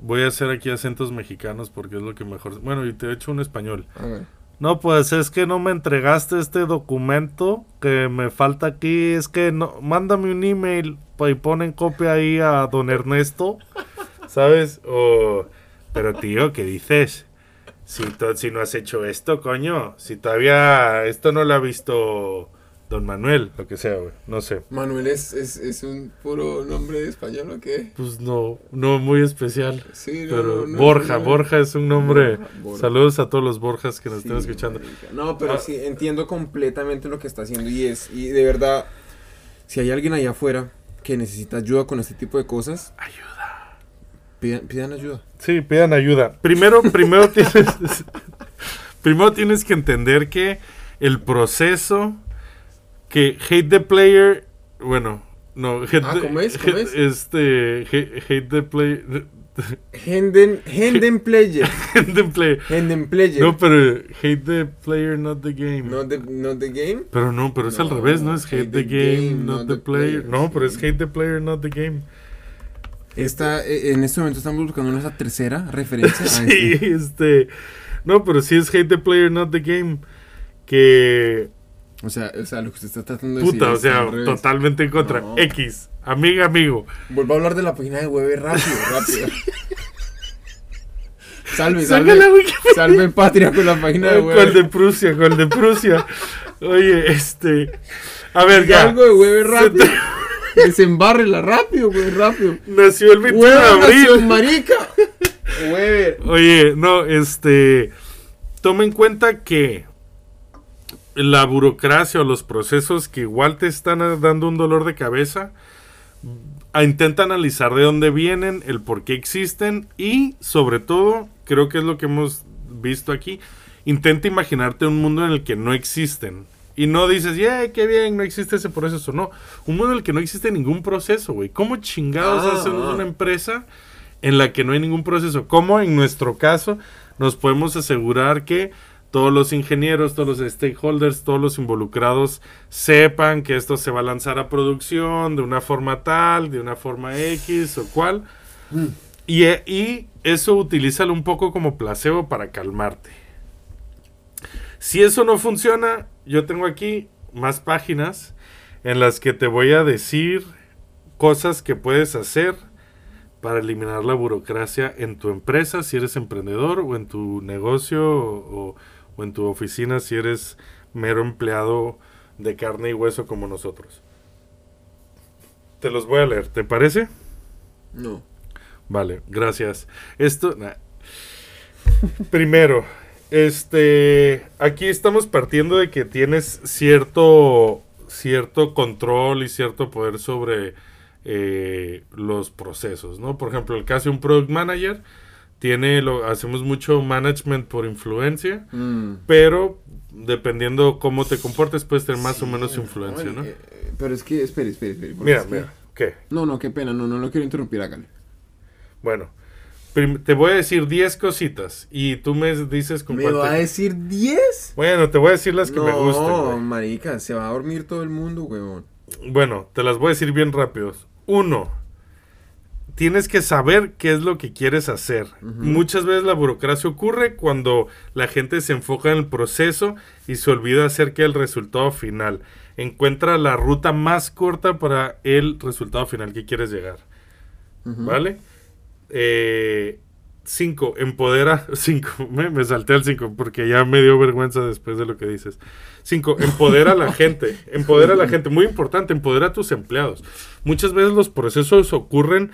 Voy a hacer aquí acentos mexicanos porque es lo que mejor. Bueno, y te he hecho un español. No, pues es que no me entregaste este documento que me falta aquí. Es que no, mándame un email y ponen copia ahí a don Ernesto, ¿sabes? O, pero tío, ¿qué dices? Si, si no has hecho esto, coño, si todavía esto no lo ha visto don Manuel, lo que sea, güey, no sé. Manuel es, es, es un puro nombre de español o qué? Pues no, no muy especial. Sí, no, Pero no, no, Borja. Borja es un nombre. Borja, Borja. Saludos a todos los Borjas que nos Sí, estén escuchando. marica. No, pero Ah. sí, entiendo completamente lo que está haciendo y es, y de verdad, si hay alguien allá afuera que necesita ayuda con este tipo de cosas, Ayuda. pidan, pidan ayuda. Sí, pidan ayuda. Primero, primero tienes, primero tienes que entender que el proceso, que hate the player, bueno, no, hate Ah, ¿cómo es? ¿Cómo hate- es? Este, hate, hate the player, Henden, Henden Player. the player. Henden Player. No, pero hate the player, not the game. Not the, not the game. Pero no, pero es al revés, ¿no? Es hate, the, game, not, the, player. No, pero es hate the player, not the game. Esta, eh, en este momento estamos buscando nuestra tercera referencia. a Sí, este. este. No, pero sí es hate the player, not the game. Que. O sea, o sea, lo que usted está tratando de decir. Puta, o sea, totalmente en contra. No. X, amiga, amigo. Vuelvo a hablar de la página de web rápido, rápido. Salve, salve. Salve patria con la página de web. ¿Cuál de Prusia? ¿Cuál de Prusia? Oye, este. A ver, ya. algo de web rápido. Desembárrela rápido, güey, rápido. Nació el 21 de Hueva nació abril. marica. Weber. Oye, no, este. Toma en cuenta que la burocracia o los procesos que igual te están ah, dando un dolor de cabeza, intenta analizar de dónde vienen, el por qué existen y, sobre todo, creo que es lo que hemos visto aquí, intenta imaginarte un mundo en el que no existen. Y no dices, ¡yeah, qué bien! No existe ese proceso. No, un mundo en el que no existe ningún proceso, güey. ¿Cómo chingados Ah, hacemos ah. una empresa en la que no hay ningún proceso? ¿Cómo en nuestro caso nos podemos asegurar que todos los ingenieros, todos los stakeholders, todos los involucrados sepan que esto se va a lanzar a producción de una forma tal, de una forma X o cual? Y, eh, y eso utilízalo un poco como placebo para calmarte. Si eso no funciona, yo tengo aquí más páginas en las que te voy a decir cosas que puedes hacer para eliminar la burocracia en tu empresa si eres emprendedor o en tu negocio o, o en tu oficina si eres mero empleado de carne y hueso como nosotros. Te los voy a leer, ¿te parece? No. Vale, gracias. Esto, nah. primero, este, aquí estamos partiendo de que tienes cierto, cierto control y cierto poder sobre eh, los procesos, ¿no? Por ejemplo, el caso de un product manager tiene, lo, hacemos mucho management por influencia, Mm. pero dependiendo cómo te comportes puedes tener más o menos influencia, no, ¿no? eh, eh, pero es que, espere, espere, espere. Mira, es que- mira, ¿qué? No, no, qué pena, no, no lo quiero interrumpir, hágale. Bueno, te voy a decir 10 cositas y tú me dices con ¿Me cuál va te- a decir 10? Bueno, te voy a decir las que no, me gusten. güey. marica, se va a dormir todo el mundo, huevón. Bueno, te las voy a decir bien rápidos. Uno, tienes que saber qué es lo que quieres hacer. Muchas veces la burocracia ocurre cuando la gente se enfoca en el proceso y se olvida acerca del resultado final. Encuentra la ruta más corta para el resultado final que quieres llegar. ¿Vale? Eh, cinco, empodera. Cinco, me, me salté al cinco porque ya me dio vergüenza después de lo que dices. Cinco, empodera a la gente. Empodera a la gente. Muy importante, empodera a tus empleados. Muchas veces los procesos ocurren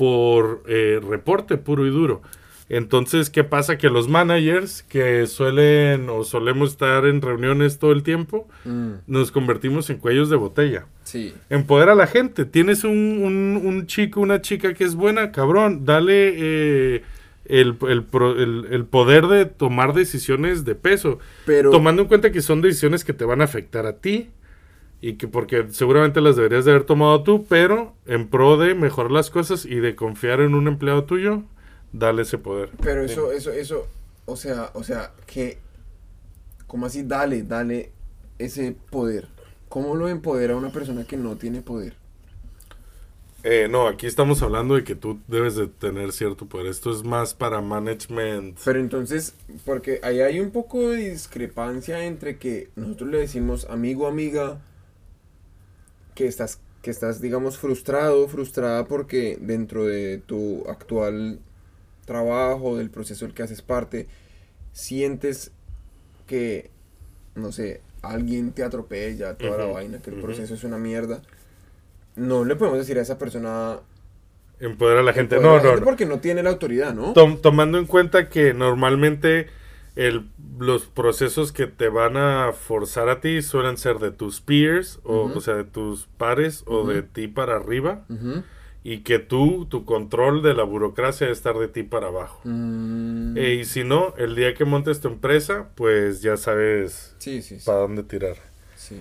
por eh, reporte puro y duro. Entonces, ¿qué pasa? Que los managers que suelen o solemos estar en reuniones todo el tiempo, Mm, nos convertimos en cuellos de botella. sí. Empodera a la gente. Tienes un, un- un chico, una chica que es buena, cabrón. Dale eh, el, el pro- el- el poder de tomar decisiones de peso. Pero, Tomando en cuenta que son decisiones que te van a afectar a ti. Y que porque seguramente las deberías de haber tomado tú, pero en pro de mejorar las cosas y de confiar en un empleado tuyo, dale ese poder. pero eso, eso, eso, o sea, o sea, que, ¿cómo así? Dale, dale ese poder. ¿Cómo lo empodera a una persona que no tiene poder? Eh, no, aquí estamos hablando de que tú debes de tener cierto poder. Esto es más para management. Pero entonces, porque ahí hay un poco de discrepancia entre que nosotros le decimos amigo, amiga, que estás, que estás, digamos, frustrado, frustrada porque dentro de tu actual trabajo, del proceso del que haces parte, sientes que, no sé, alguien te atropella, toda la vaina, que el proceso es una mierda. No le podemos decir a esa persona... Empodera a la gente. "Empodera a No, la no, gente", no. Porque no tiene la autoridad, ¿no? Tom- tomando en cuenta que normalmente el, los procesos que te van a forzar a ti suelen ser de tus peers, o, o sea, de tus pares, o de ti para arriba, Ujú. y que tú, tu control de la burocracia debe estar de ti para abajo. Mm. Eh, y si no, el día que montes tu empresa, pues ya sabes Sí, sí, sí. para dónde tirar. sí.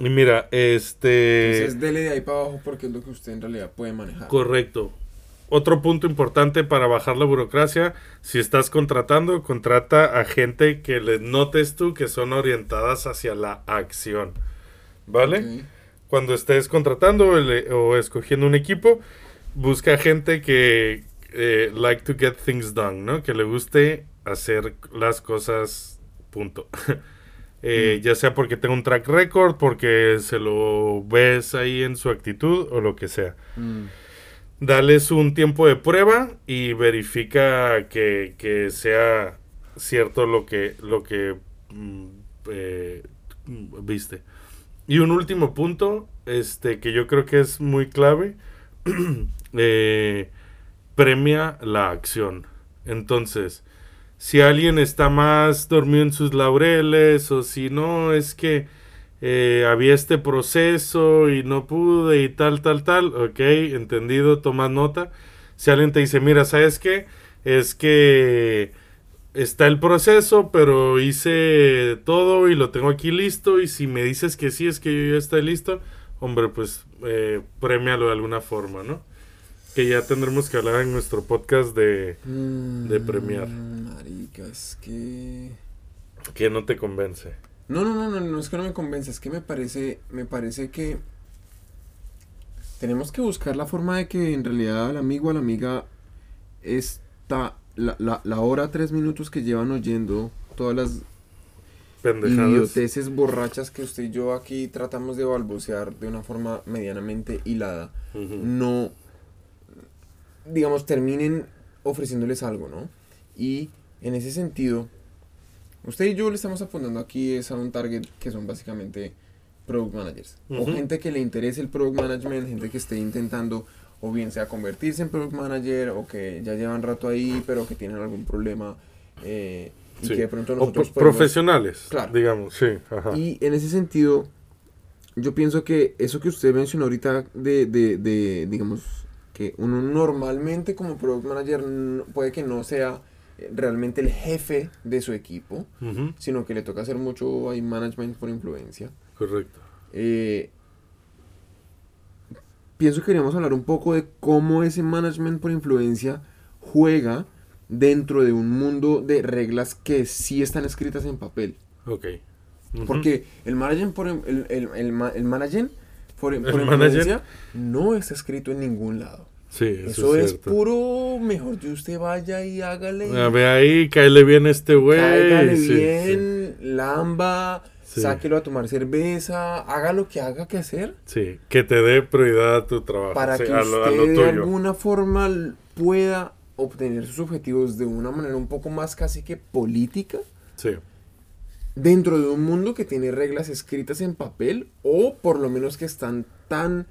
Y mira, este... Entonces dele de ahí para abajo porque es lo que usted en realidad puede manejar. Correcto. Otro punto importante para bajar la burocracia, si estás contratando, contrata a gente que les notes tú que son orientadas hacia la acción. ¿Vale? Ok. Cuando estés contratando o, o escogiendo un equipo, busca gente que eh, like to get things done, ¿no? Que le guste hacer las cosas, punto. Eh, Ya sea porque tenga un track record, porque se lo ves ahí en su actitud o lo que sea Mm. Dales un tiempo de prueba y verifica que, que sea cierto lo que, lo que mm, eh, viste. Y un último punto, este, que yo creo que es muy clave, eh, premia la acción. Entonces, si alguien está más dormido en sus laureles o si no, es que eh, había este proceso y no pude y tal, tal, tal, ok, entendido, toma nota. Si alguien te dice, mira, ¿sabes qué? Es que está el proceso, pero hice todo y lo tengo aquí listo y si me dices que sí, es que yo ya estoy listo, hombre, pues eh, premialo de alguna forma, ¿no? Que ya tendremos que hablar en nuestro podcast de de premiar. Mm, Marica, es que... que no te convence. No, no, no, no, no es que no me convence, es que me parece, me parece que tenemos que buscar la forma de que en realidad al amigo o la amiga está la, la, la hora, tres minutos que llevan oyendo todas las Pendejadas. idioteces borrachas que usted y yo aquí tratamos de balbucear de una forma medianamente hilada, no, digamos, terminen ofreciéndoles algo, ¿no? Y en ese sentido, Usted y yo le estamos apuntando aquí es a un target que son básicamente product managers. O Ujú. gente que le interese el product management, gente que esté intentando o bien sea convertirse en product manager o que ya llevan rato ahí pero que tienen algún problema eh, y Sí. que de pronto O nosotros pro- podemos- profesionales, Claro. digamos, sí. Ajá. Y en ese sentido, yo pienso que eso que usted mencionó ahorita de, de, de, digamos, que uno normalmente como product manager puede que no sea realmente el jefe de su equipo, sino que le toca hacer mucho ahí management por influencia. Correcto. Eh, pienso que queríamos hablar un poco de cómo ese management por influencia juega dentro de un mundo de reglas que sí están escritas en papel. Ok. Porque el management por, el, el, el, ma- el management por, por El influencia no está escrito en ningún lado. Sí, Eso, eso, es, cierto. puro, mejor que usted vaya y hágale. A ver ahí, cáele bien a este güey. cáigale sí, bien, lamba, Sí. sáquelo a tomar cerveza, haga lo que haga que hacer Sí, que te dé prioridad a tu trabajo. para que a lo, a usted lo de alguna forma pueda obtener sus objetivos de una manera un poco más casi que política Sí, dentro de un mundo que tiene reglas escritas en papel o por lo menos que están tan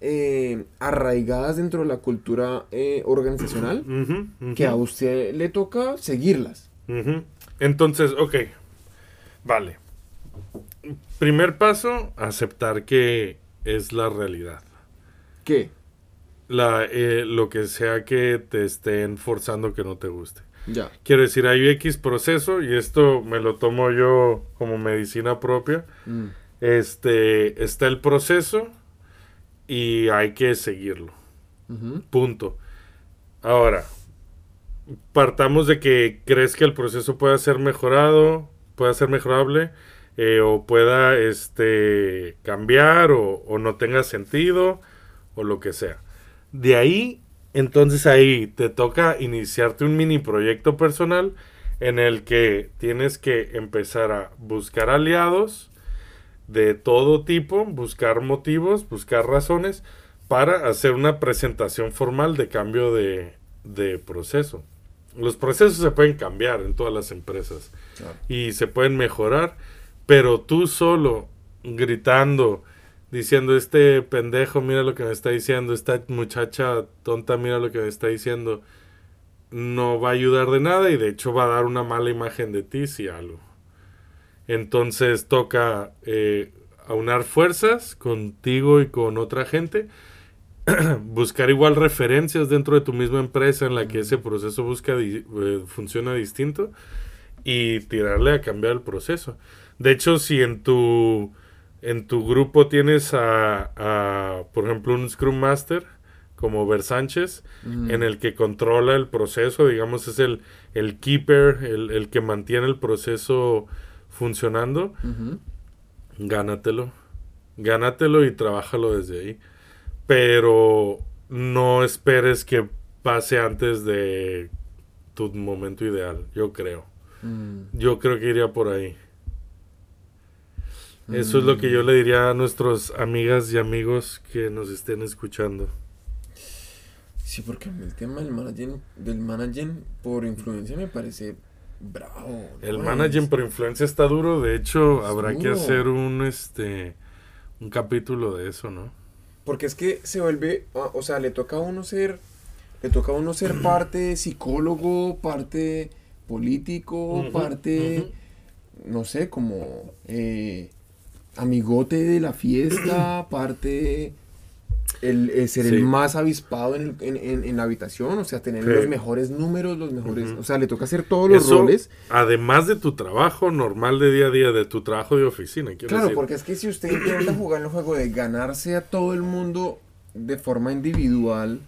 eh, arraigadas dentro de la cultura eh, organizacional que a usted le toca seguirlas. Entonces, ok. Vale. Primer paso, aceptar que es la realidad. ¿Qué? La, eh, lo que sea que te estén forzando que no te guste. Ya. Quiero decir, hay X proceso y esto me lo tomo yo como medicina propia. Mm. Este, está el proceso y hay que seguirlo. Punto. Ahora, partamos de que crees que el proceso pueda ser mejorado, pueda ser mejorable, eh, o pueda este, cambiar, o, o no tenga sentido, o lo que sea. De ahí, entonces ahí te toca iniciarte un mini proyecto personal en el que tienes que empezar a buscar aliados de todo tipo, buscar motivos, buscar razones para hacer una presentación formal de cambio de, de proceso. Los procesos se pueden cambiar en todas las empresas Claro. y se pueden mejorar, pero tú solo gritando, diciendo, este pendejo, mira lo que me está diciendo, esta muchacha tonta, mira lo que me está diciendo, no va a ayudar de nada y de hecho va a dar una mala imagen de ti si algo. Entonces toca eh, aunar fuerzas contigo y con otra gente, buscar igual referencias dentro de tu misma empresa en la que ese proceso busca di- eh, funciona distinto y tirarle a cambiar el proceso. De hecho, si en tu en tu grupo tienes a, a, por ejemplo, un Scrum Master como Ver Sánchez, Mm. en el que controla el proceso, digamos, es el, el keeper, el, el que mantiene el proceso funcionando, gánatelo. Gánatelo y trabájalo desde ahí. Pero no esperes que pase antes de tu momento ideal, yo creo. Mm. Yo creo que iría por ahí. Eso es lo que yo le diría a nuestros amigas y amigos que nos estén escuchando. Sí, porque el tema del managing, del managing por influencia me parece bravo. El managing por influencia está duro, de hecho Es habrá que hacer un este un capítulo de eso, ¿no? Porque es que se vuelve, o sea, le toca a uno ser, le toca a uno ser parte psicólogo, parte político, parte, no sé, como eh, amigote de la fiesta, parte el, eh, ser Sí. el más avispado en, el- en- en- en la habitación, o sea, tener Sí. los mejores números, los mejores, o sea, le toca hacer todos los Eso, roles. además de tu trabajo normal de día a día, de tu trabajo de oficina, Claro, decir. porque es que si usted intenta jugar el juego de ganarse a todo el mundo de forma individual,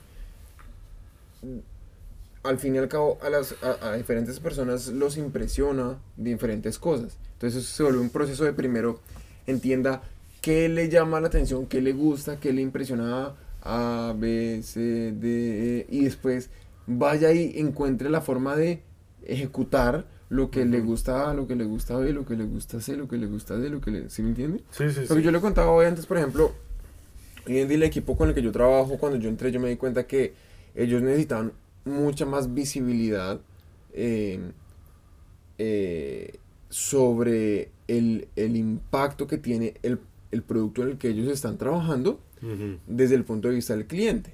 al fin y al cabo a, las, a, a diferentes personas los impresiona diferentes cosas. Entonces se vuelve un proceso de primero entienda qué le llama la atención, qué le gusta, qué le impresiona A, B, C, D, E, y después vaya y encuentre la forma de ejecutar lo que le gusta A, lo que le gusta B, lo que le gusta C, lo que le gusta D, lo que le... ¿Sí me entiende? Sí, sí, Lo que sí. yo le contaba hoy antes, por ejemplo, hoy en día el equipo con el que yo trabajo, cuando yo entré, yo me di cuenta que ellos necesitaban mucha más visibilidad eh, eh, sobre el, el impacto que tiene el, el producto en el que ellos están trabajando desde el punto de vista del cliente.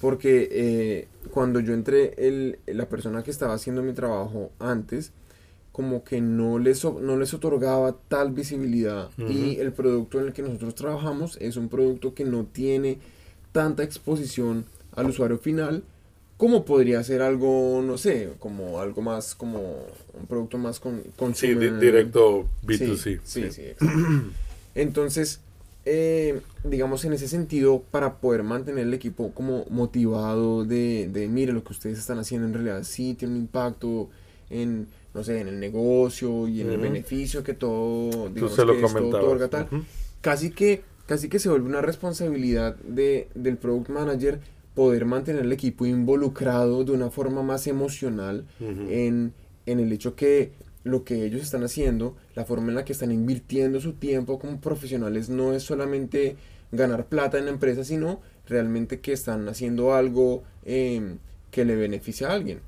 Porque eh, cuando yo entré, el, la persona que estaba haciendo mi trabajo antes, como que no les, no les otorgaba tal visibilidad. Y el producto en el que nosotros trabajamos es un producto que no tiene tanta exposición al usuario final como podría ser algo, no sé, como algo más, como un producto más con, Sí, directo B2C. Sí, sí, sí, exacto. Entonces, eh, digamos, en ese sentido, para poder mantener el equipo como motivado de, de, mire, lo que ustedes están haciendo en realidad sí tiene un impacto en, no sé, en el negocio y en el beneficio que todo, digamos, que esto otorga, tal. Casi que, casi que se vuelve una responsabilidad de, del product manager poder mantener el equipo involucrado de una forma más emocional en, en el hecho que lo que ellos están haciendo, la forma en la que están invirtiendo su tiempo como profesionales no es solamente ganar plata en la empresa, sino realmente que están haciendo algo eh, que le beneficia a alguien.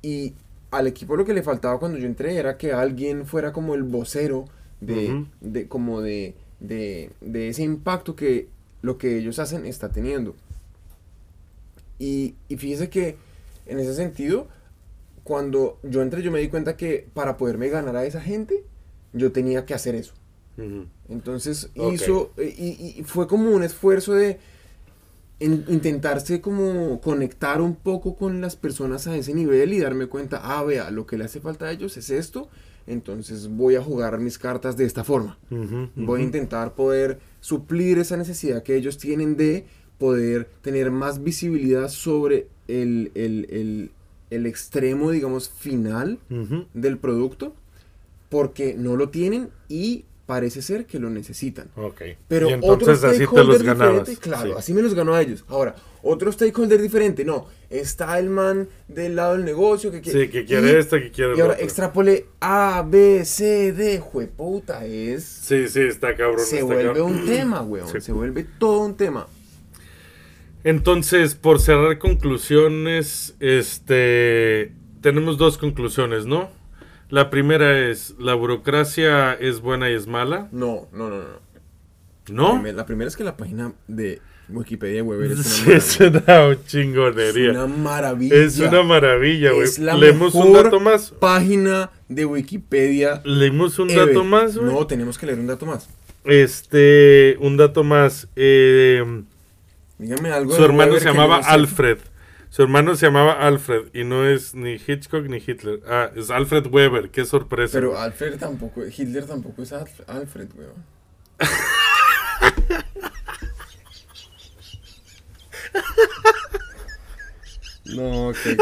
Y al equipo lo que le faltaba cuando yo entré era que alguien fuera como el vocero de, de como de, de, de ese impacto que lo que ellos hacen está teniendo. Y, y fíjese que en ese sentido, cuando yo entré, yo me di cuenta que para poderme ganar a esa gente, yo tenía que hacer eso. Entonces Ok. hizo, eh, y, y fue como un esfuerzo de en- intentarse como conectar un poco con las personas a ese nivel y darme cuenta, ah, vea, lo que le hace falta a ellos es esto, entonces voy a jugar mis cartas de esta forma. Voy a intentar poder suplir esa necesidad que ellos tienen de poder tener más visibilidad sobre el, el, el, el extremo, digamos, final Ujú. del producto, porque no lo tienen y parece ser que lo necesitan. Ok. Pero y entonces otro así te los stakeholder ganabas. claro, Sí. así me los ganó a ellos. Ahora, otro stakeholder diferente, no, está el man del lado del negocio que quiere... Sí, que quiere y- esto, que quiere Y ahora otro. extrapole A, B, C, D, jueputa, es... Sí, sí, está cabrón. se está vuelve cabrón. un tema, weón, Sí. se vuelve todo un tema. Entonces, por cerrar conclusiones, este tenemos dos conclusiones, ¿no? La primera es, la burocracia es buena y es mala, No, no, no, no. La, ¿no? primer- la primera es que la página de Wikipedia Weber es una maravilla. es una chingonería. Es una maravilla. Es una maravilla, güey. Es la Leemos un mejor dato más. página de Wikipedia. Leemos un ever. dato más, güey. No, tenemos que leer un dato más. Este, un dato más. eh, Dígame algo. su hermano se llamaba yo no sé. Alfred. Su hermano se llamaba Alfred y no es ni Hitchcock ni Hitler. Ah, es Alfred Weber. Qué sorpresa. Pero. Alfred tampoco, Hitler tampoco es Alf- Alfred, weón. No, que,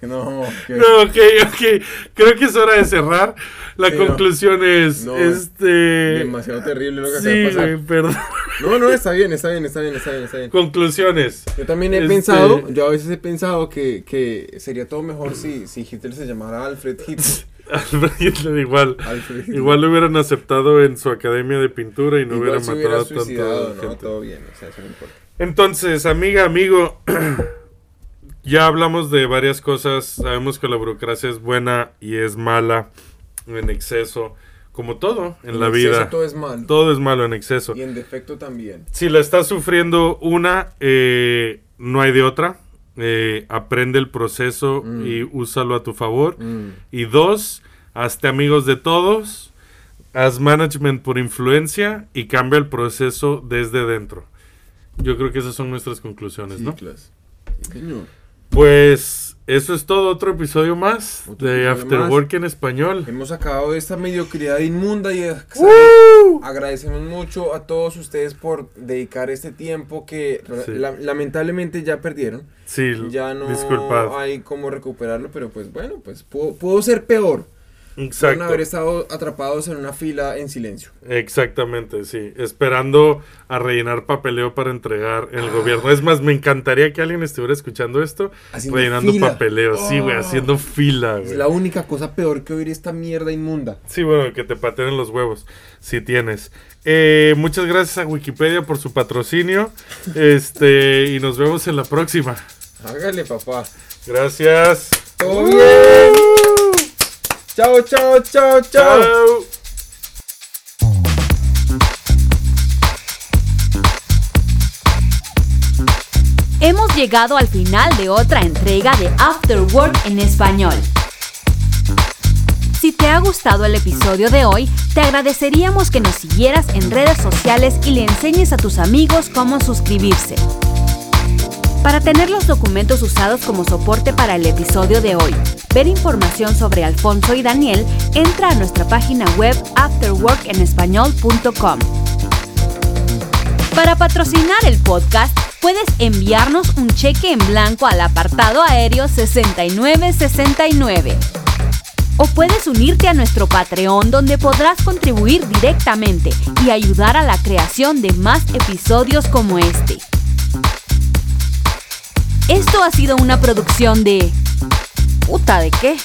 que no, que, No, ok, ok. Creo que es hora de cerrar. La conclusión es, No, este... demasiado terrible lo que acaba Sí, de pasar. perdón. No, no, está bien, está bien, está bien, está bien, está bien. Conclusiones. Yo también he Este- pensado, yo a veces he pensado que, que sería todo mejor si, si Hitler se llamara Alfred Hitler. Alfred Hitler igual. Alfred. Igual lo hubieran aceptado en su academia de pintura y no Igual hubiera se matado hubiera a tanta suicidado, ¿no? gente. Todo bien, o sea, eso no importa. Entonces, amiga, amigo, ya hablamos de varias cosas. Sabemos que la burocracia es buena y es mala en exceso, como todo en la exceso vida. todo es mal. Todo es malo en exceso. Y en defecto también. Si la estás sufriendo una, eh, no hay de otra. Eh, aprende el proceso Mm. y úsalo a tu favor. Mm. Y dos, hazte amigos de todos, haz management por influencia y cambia el proceso desde dentro. Yo creo que esas son nuestras conclusiones, ¿no? Sí, señor. Pues eso es todo, otro episodio más Otro de episodio After más. Work en español. Hemos acabado esta mediocridad inmunda y agradecemos mucho a todos ustedes por dedicar este tiempo que Sí. la- lamentablemente ya perdieron. Sí, Ya no disculpad. hay cómo recuperarlo, pero pues bueno, pues pudo, pudo ser peor. Exacto. haber estado atrapados en una fila en silencio. Exactamente, sí. Esperando a rellenar papeleo para entregar en Ah. el gobierno. Es más, me encantaría que alguien estuviera escuchando esto Haciendo rellenando fila. papeleo. Sí, güey, Oh. haciendo fila, Es güey. la única cosa peor que oír esta mierda inmunda. Sí, bueno, que te pateen los huevos, si tienes. Eh, muchas gracias a Wikipedia por su patrocinio. Este, y nos vemos en la próxima. Hágale, papá. Gracias. Todo bien. Chao, chao, chao, chao. Chao. Hemos llegado al final de otra entrega de After Work en español. Si te ha gustado el episodio de hoy, te agradeceríamos que nos siguieras en redes sociales y le enseñes a tus amigos cómo suscribirse. Para tener los documentos usados como soporte para el episodio de hoy, ver información sobre Alfonso y Daniel, entra a nuestra página web afterworkenespañol.com. Para patrocinar el podcast, puedes enviarnos un cheque en blanco al apartado aéreo 6969. O puedes unirte a nuestro Patreon donde podrás contribuir directamente y ayudar a la creación de más episodios como este. Esto ha sido una producción de... ¿Puta de qué?